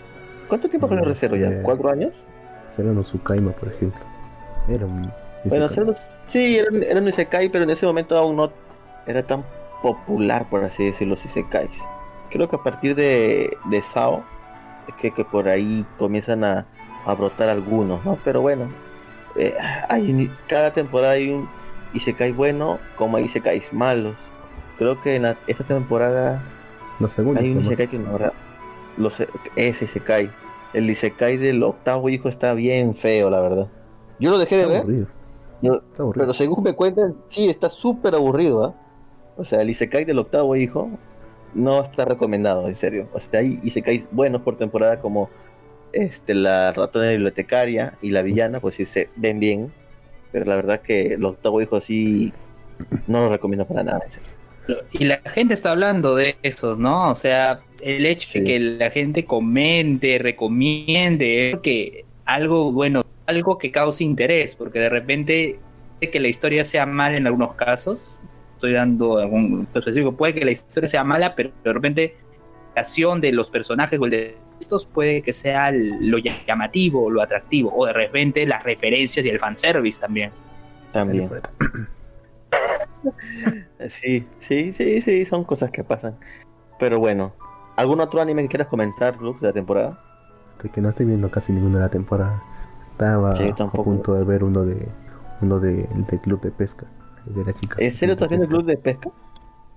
¿Cuánto tiempo salió No Recero ya? ¿Cuatro años? Será no Tsukaima, por ejemplo. Era un. Bueno. Zero- sí, era, un- era un Isekai, pero en ese momento aún no era tan popular, por así decirlo, los Isekais. Creo que a partir de, de Sao es que, que por ahí comienzan a, a brotar algunos, ¿no? Pero bueno, eh, hay cada temporada hay un Isekai bueno como hay Isekais malos. Creo que en la- esta temporada Los segundos. hay un. Isekai que no habrá. Los, ese Isekai. El Isekai del octavo hijo está bien feo, la verdad. Yo lo dejé de Está ver. aburrido. Yo- Está aburrido. pero según me cuentan, sí, está súper aburrido, ¿ah? O sea, el Isekai del octavo hijo no está recomendado, en serio. O sea, hay Isekais buenos por temporada como este la ratona bibliotecaria y la villana, pues sí se ven bien. Pero la verdad que el octavo hijo sí no lo recomiendo para nada. en serio. Y la gente está hablando de esos, ¿no? O sea, el hecho Sí. de que la gente comente, recomiende, es que algo bueno, algo que cause interés, porque de repente puede que la historia sea mala en algunos casos. Estoy dando algún específico, puede que la historia sea mala, pero de repente la acción de los personajes o el de estos puede que sea lo llamativo, lo atractivo, o de repente las referencias y el fanservice también. También. Sí, sí, sí, sí, son cosas que pasan. Pero bueno, ¿algún otro anime que quieras comentar, Lux, de la temporada? De que no estoy viendo casi ninguna de la temporada. Estaba Sí, a punto de ver uno de uno de, del club de pesca. De la chica. ¿En serio estás viendo el club de pesca?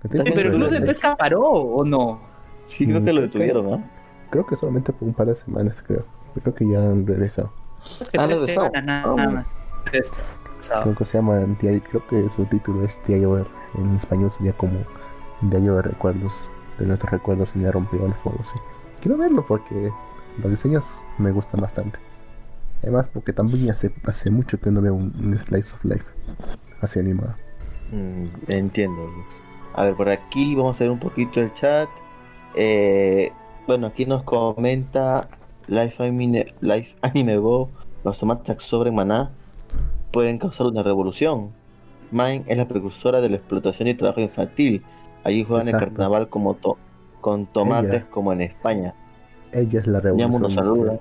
Viendo Pero el club de pesca paró o no? Sí, creo que lo Mm, detuvieron, ¿no? Creo que solamente por un par de semanas, creo. Creo que ya han regresado. Ah, Tres Creo que se llama creo que su título es Diario de- en español sería como Diario de recuerdos, de nuestros recuerdos en la rompiones o algo así. Quiero verlo porque los diseños me gustan bastante. Además porque también hace, hace mucho que no veo un, un slice of life así animado. Mm, entiendo. A ver, por aquí vamos a ver un poquito el chat. Eh, bueno, aquí nos comenta Life Anime, Life Anime Go. Los tomates sobre maná pueden causar una revolución. Mine es la precursora de la explotación y trabajo infantil. Allí juegan el Exacto. carnaval como to- con tomates Ella. como en España. Ella es la Niamu revolución. nos saluda.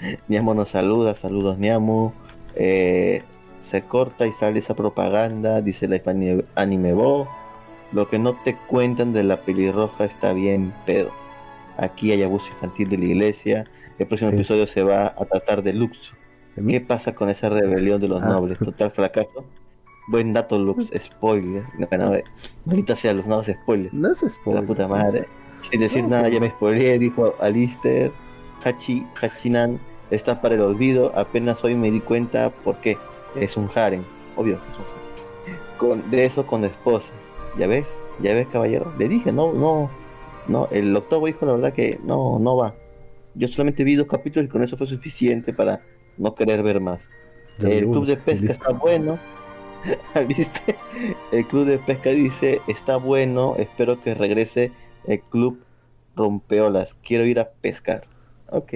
Niamu nos saluda, saludos Niamu. Eh, se corta y sale esa propaganda, dice la anime, anime Bo. Lo que no te cuentan de la pelirroja está bien pedo. Aquí hay abuso infantil de la iglesia. El próximo Sí. episodio se va a tratar de Lux. ¿Qué pasa con esa rebelión de los Ah. nobles? Total fracaso. Buen dato, Lux. Spoiler. Bueno, maldita sea, los nuevos spoilers. No es spoiler. la puta es- madre. Sin decir No, nada, ya me spoileé, dijo Alister. Hachi, Hachinan está para el olvido. Apenas hoy me di cuenta por qué. Es un harem. Obvio que es un harem. Con, de eso con esposas. ¿Ya ves? ¿Ya ves, caballero? Le dije, no, no. No, el octavo hijo, la verdad que no, no va. Yo solamente vi dos capítulos y con eso fue suficiente para no querer ver más. El club de pesca listo. está bueno. ¿Viste? El club de pesca dice, está bueno, espero que regrese el club rompeolas. Quiero ir a pescar. Ok.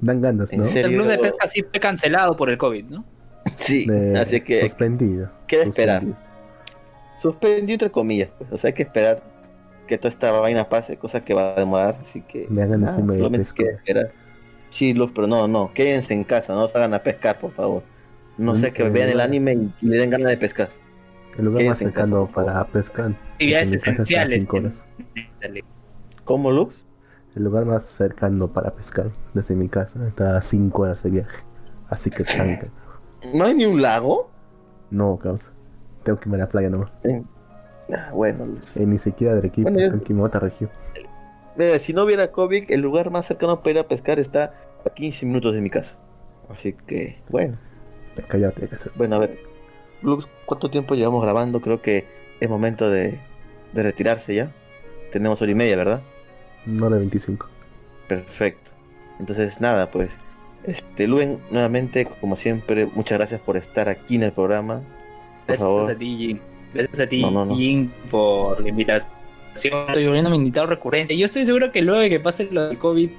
Dan ganas, ¿En ¿no? serio? El club de pesca sí fue cancelado por el COVID, ¿no? Sí, así que suspendido. queda esperar. suspendido. suspendió entre comillas. Pues. O sea, hay que esperar que toda esta vaina pase, cosa que va a demorar. Así que Me hagan nada, solamente queda esperar. Luz, pero no, no, quédense en casa, no salgan a pescar, por favor. No sé que eh, vean el anime y le den ganas de pescar. El lugar más cercano para pescar. Actividades desde mi casa está a esenciales. cinco horas. ¿Cómo, Luz? El lugar más cercano para pescar desde mi casa está a 5 horas de viaje. Así que tranca. ¿No hay ni un lago? No, causa. Tengo que irme a la playa nomás. Ah, bueno, Luz. Eh, ni siquiera de Arequipa, Bueno, yo- tengo que irme a otra región. Mira, si no hubiera COVID, el lugar más cercano para ir a pescar está a 15 minutos de mi casa. Así que, bueno. Cállate, hay que. Bueno, a ver. Lux, ¿cuánto tiempo llevamos grabando? Creo que es momento de, de retirarse ya. Tenemos hora y media, ¿verdad? No de 25. Perfecto. Entonces, nada, pues. Este, Luen, nuevamente, como siempre, muchas gracias por estar aquí en el programa. Por Gracias favor, a ti, Jin. Gracias a ti, No, no, no. Jin, por la invitación. Estoy volviendo mi invitado recurrente. Yo estoy seguro que luego de que pase lo del COVID,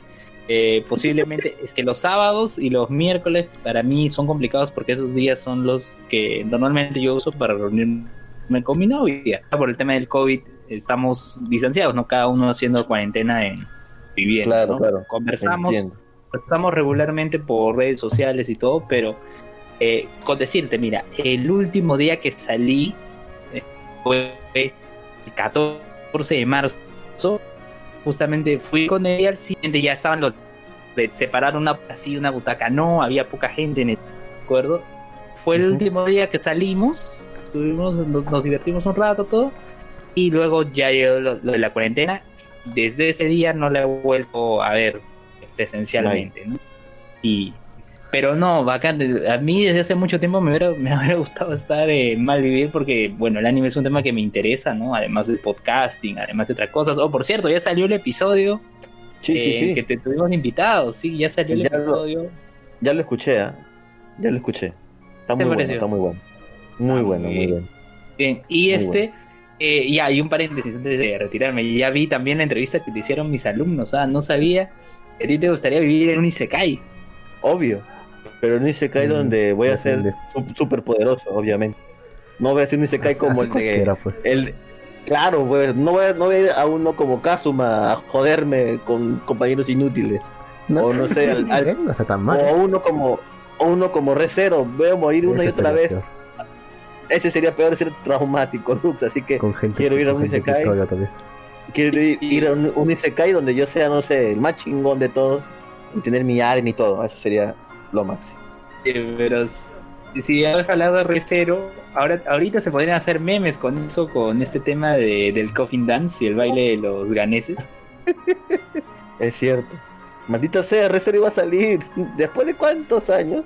eh, posiblemente es que los sábados y los miércoles para mí son complicados porque esos días son los que normalmente yo uso para reunirme con mi novia. Por el tema del COVID estamos distanciados, ¿no? Cada uno haciendo cuarentena en vivienda. Claro, ¿no? claro. Conversamos, estamos regularmente por redes sociales y todo, pero eh, con decirte, mira, el último día que salí eh, fue el 14 de marzo. Justamente fui con ella al siguiente, ya estaban los de separar una así una butaca, no, había poca gente en el acuerdo. Fue el Ujú. último día que salimos, estuvimos, nos, nos divertimos un rato todo, y luego ya llegó lo, lo de la cuarentena. Desde ese día no la he vuelto a ver presencialmente, ¿no? Y pero no, bacán. A mí desde hace mucho tiempo me hubiera, me hubiera gustado estar en Malvivir porque, bueno, el anime es un tema que me interesa, ¿no? Además del podcasting, además de otras cosas. Oh, por cierto, ya salió el episodio Sí, sí, eh, sí. que te tuvimos invitados, sí, ya salió el Ya lo- episodio. Ya lo escuché, ¿ah? Ya lo escuché. Está ¿Qué te muy bueno, está muy bueno. Muy Ah, bueno, muy bueno. Bien, y Muy este, eh, ya hay un paréntesis antes de retirarme. Ya vi también la entrevista que te hicieron mis alumnos, ah, no sabía que a ti te gustaría vivir en un Isekai. Obvio. Pero un Isekai Mm, donde voy a ser súper poderoso, obviamente. No voy a ser un Isekai Así- como el de... pues. El, claro, pues, no voy, a, no voy a ir a uno como Kazuma a joderme con compañeros inútiles. o no sé, al- al- no está tan mal. O uno como o uno como Recero. Veo morir una y otra vez. peor. Ese sería peor ser traumático, Lux. Así que Con gente, quiero ir a un Isekai. quiero ir, ir a un, un Isekai donde yo sea, no sé, el más chingón de todos. Y tener mi aren y todo. Eso sería lo máximo. Pero si habéis hablado de Recero, ahora, ahorita se podrían hacer memes con eso, con este tema de, del Coffin Dance y el baile de los ganeses. Es cierto. Maldita sea, Recero iba a salir. ¿Después de cuántos años?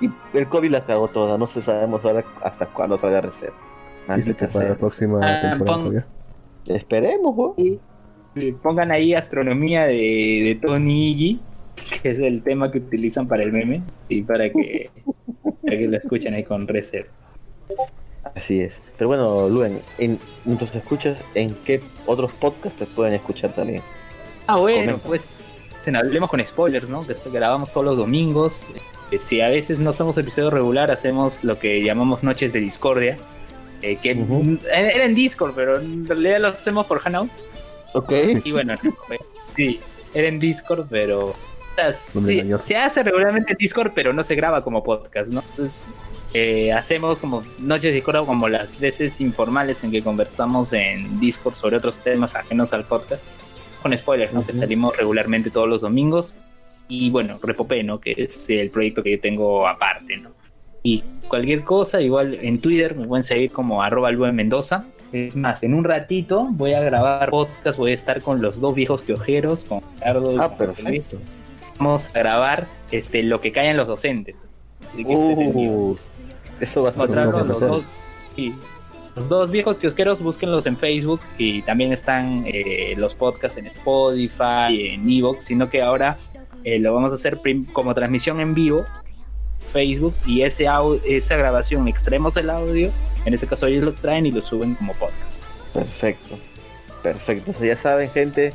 Y el COVID la cagó toda. No se sabemos ahora hasta cuándo salga Recero. Maldita para la sea. próxima Ah, temporada pon-. Esperemos, weón. Y eh, pongan ahí astronomía de, de Tony Iggy, que es el tema que utilizan para el meme, y para que, para que lo escuchen ahí con Recero. Así es. Pero bueno, Luen, en, mientras te escuchas, ¿en qué otros podcasts te pueden escuchar también? Ah, bueno, Comenta. pues se nos hablemos con spoilers, ¿no? Que grabamos todos los domingos. Eh, Si a veces no hacemos episodio regular, hacemos lo que llamamos Noches de Discordia. eh, que mm, era en Discord, pero en realidad lo hacemos por Hangouts. Ok. Y bueno, pues, sí, era en Discord, pero. Sí, se hace regularmente en Discord, pero no se graba como podcast, ¿no? Entonces, eh, hacemos como noches de Discord como las veces informales en que conversamos en Discord sobre otros temas ajenos al podcast, con spoilers, ¿no? Que Ujú. salimos regularmente todos los domingos. Y bueno, Repopé, ¿no? Que es el proyecto que yo tengo aparte, ¿no? Y cualquier cosa, igual en Twitter me pueden seguir como arroba Mendoza. Es más, en un ratito voy a grabar podcast, voy a estar con los dos viejos queojeros, con Ricardo y Ah, con José Luis. Vamos a grabar este, lo que callan los docentes. Así que esténse Uh, eso va a bueno, los dos. Los dos viejos kiosqueros, búsquenlos en Facebook y también están eh, los podcasts en Spotify, en Evox, sino que ahora eh, lo vamos a hacer como transmisión en vivo, Facebook, y ese esa grabación extraemos el audio, en este caso ellos lo extraen y lo suben como podcast. Perfecto. Perfecto. Ya saben, gente,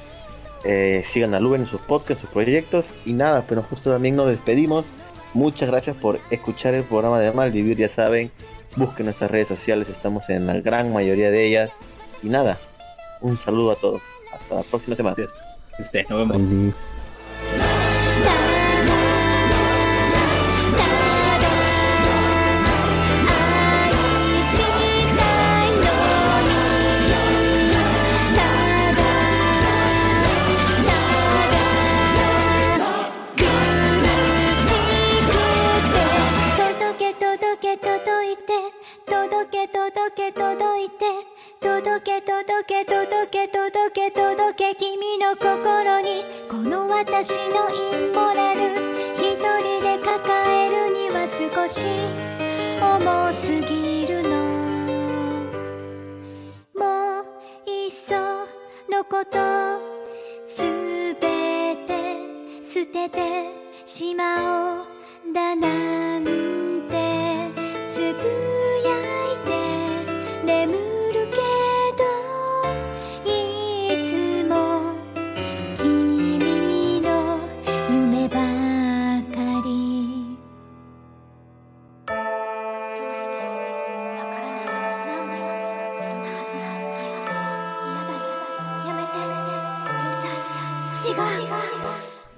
eh, sigan a Luen en sus podcasts, sus proyectos. Y nada, pero justo también nos despedimos. Muchas gracias por escuchar el programa de Malvivir. Ya saben, busquen nuestras redes sociales, estamos en la gran mayoría de ellas. Y nada, un saludo a todos. Hasta la próxima semana. Este, nos vemos.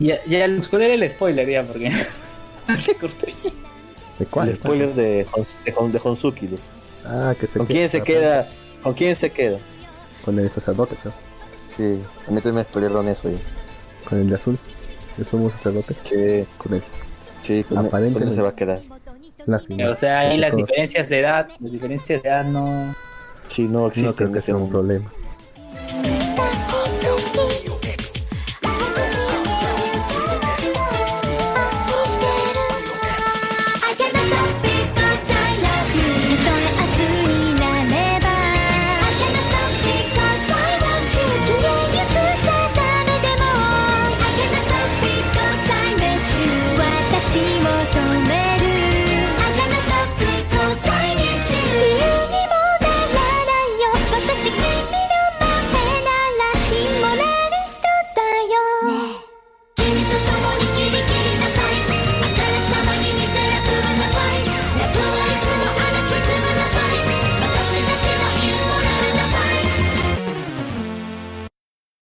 Ya, ya, ¿cuál era el spoiler ya? Porque. Corté. ¿De cuál? El spoiler de, de, de Honsuki. ¿no? Ah, que se ¿Con quién se queda? ¿Con quién se queda? Con el sacerdote, creo. Sí, a mí también me spoilearon eso. ya. Con el de azul. El sumo sacerdote. Sí, Con él. sí, con, con Aparentemente. eso se va a quedar. Lástima. O sea, ahí las diferencias de edad, las diferencias de edad no. Sí, no existe No creo que sea un problema.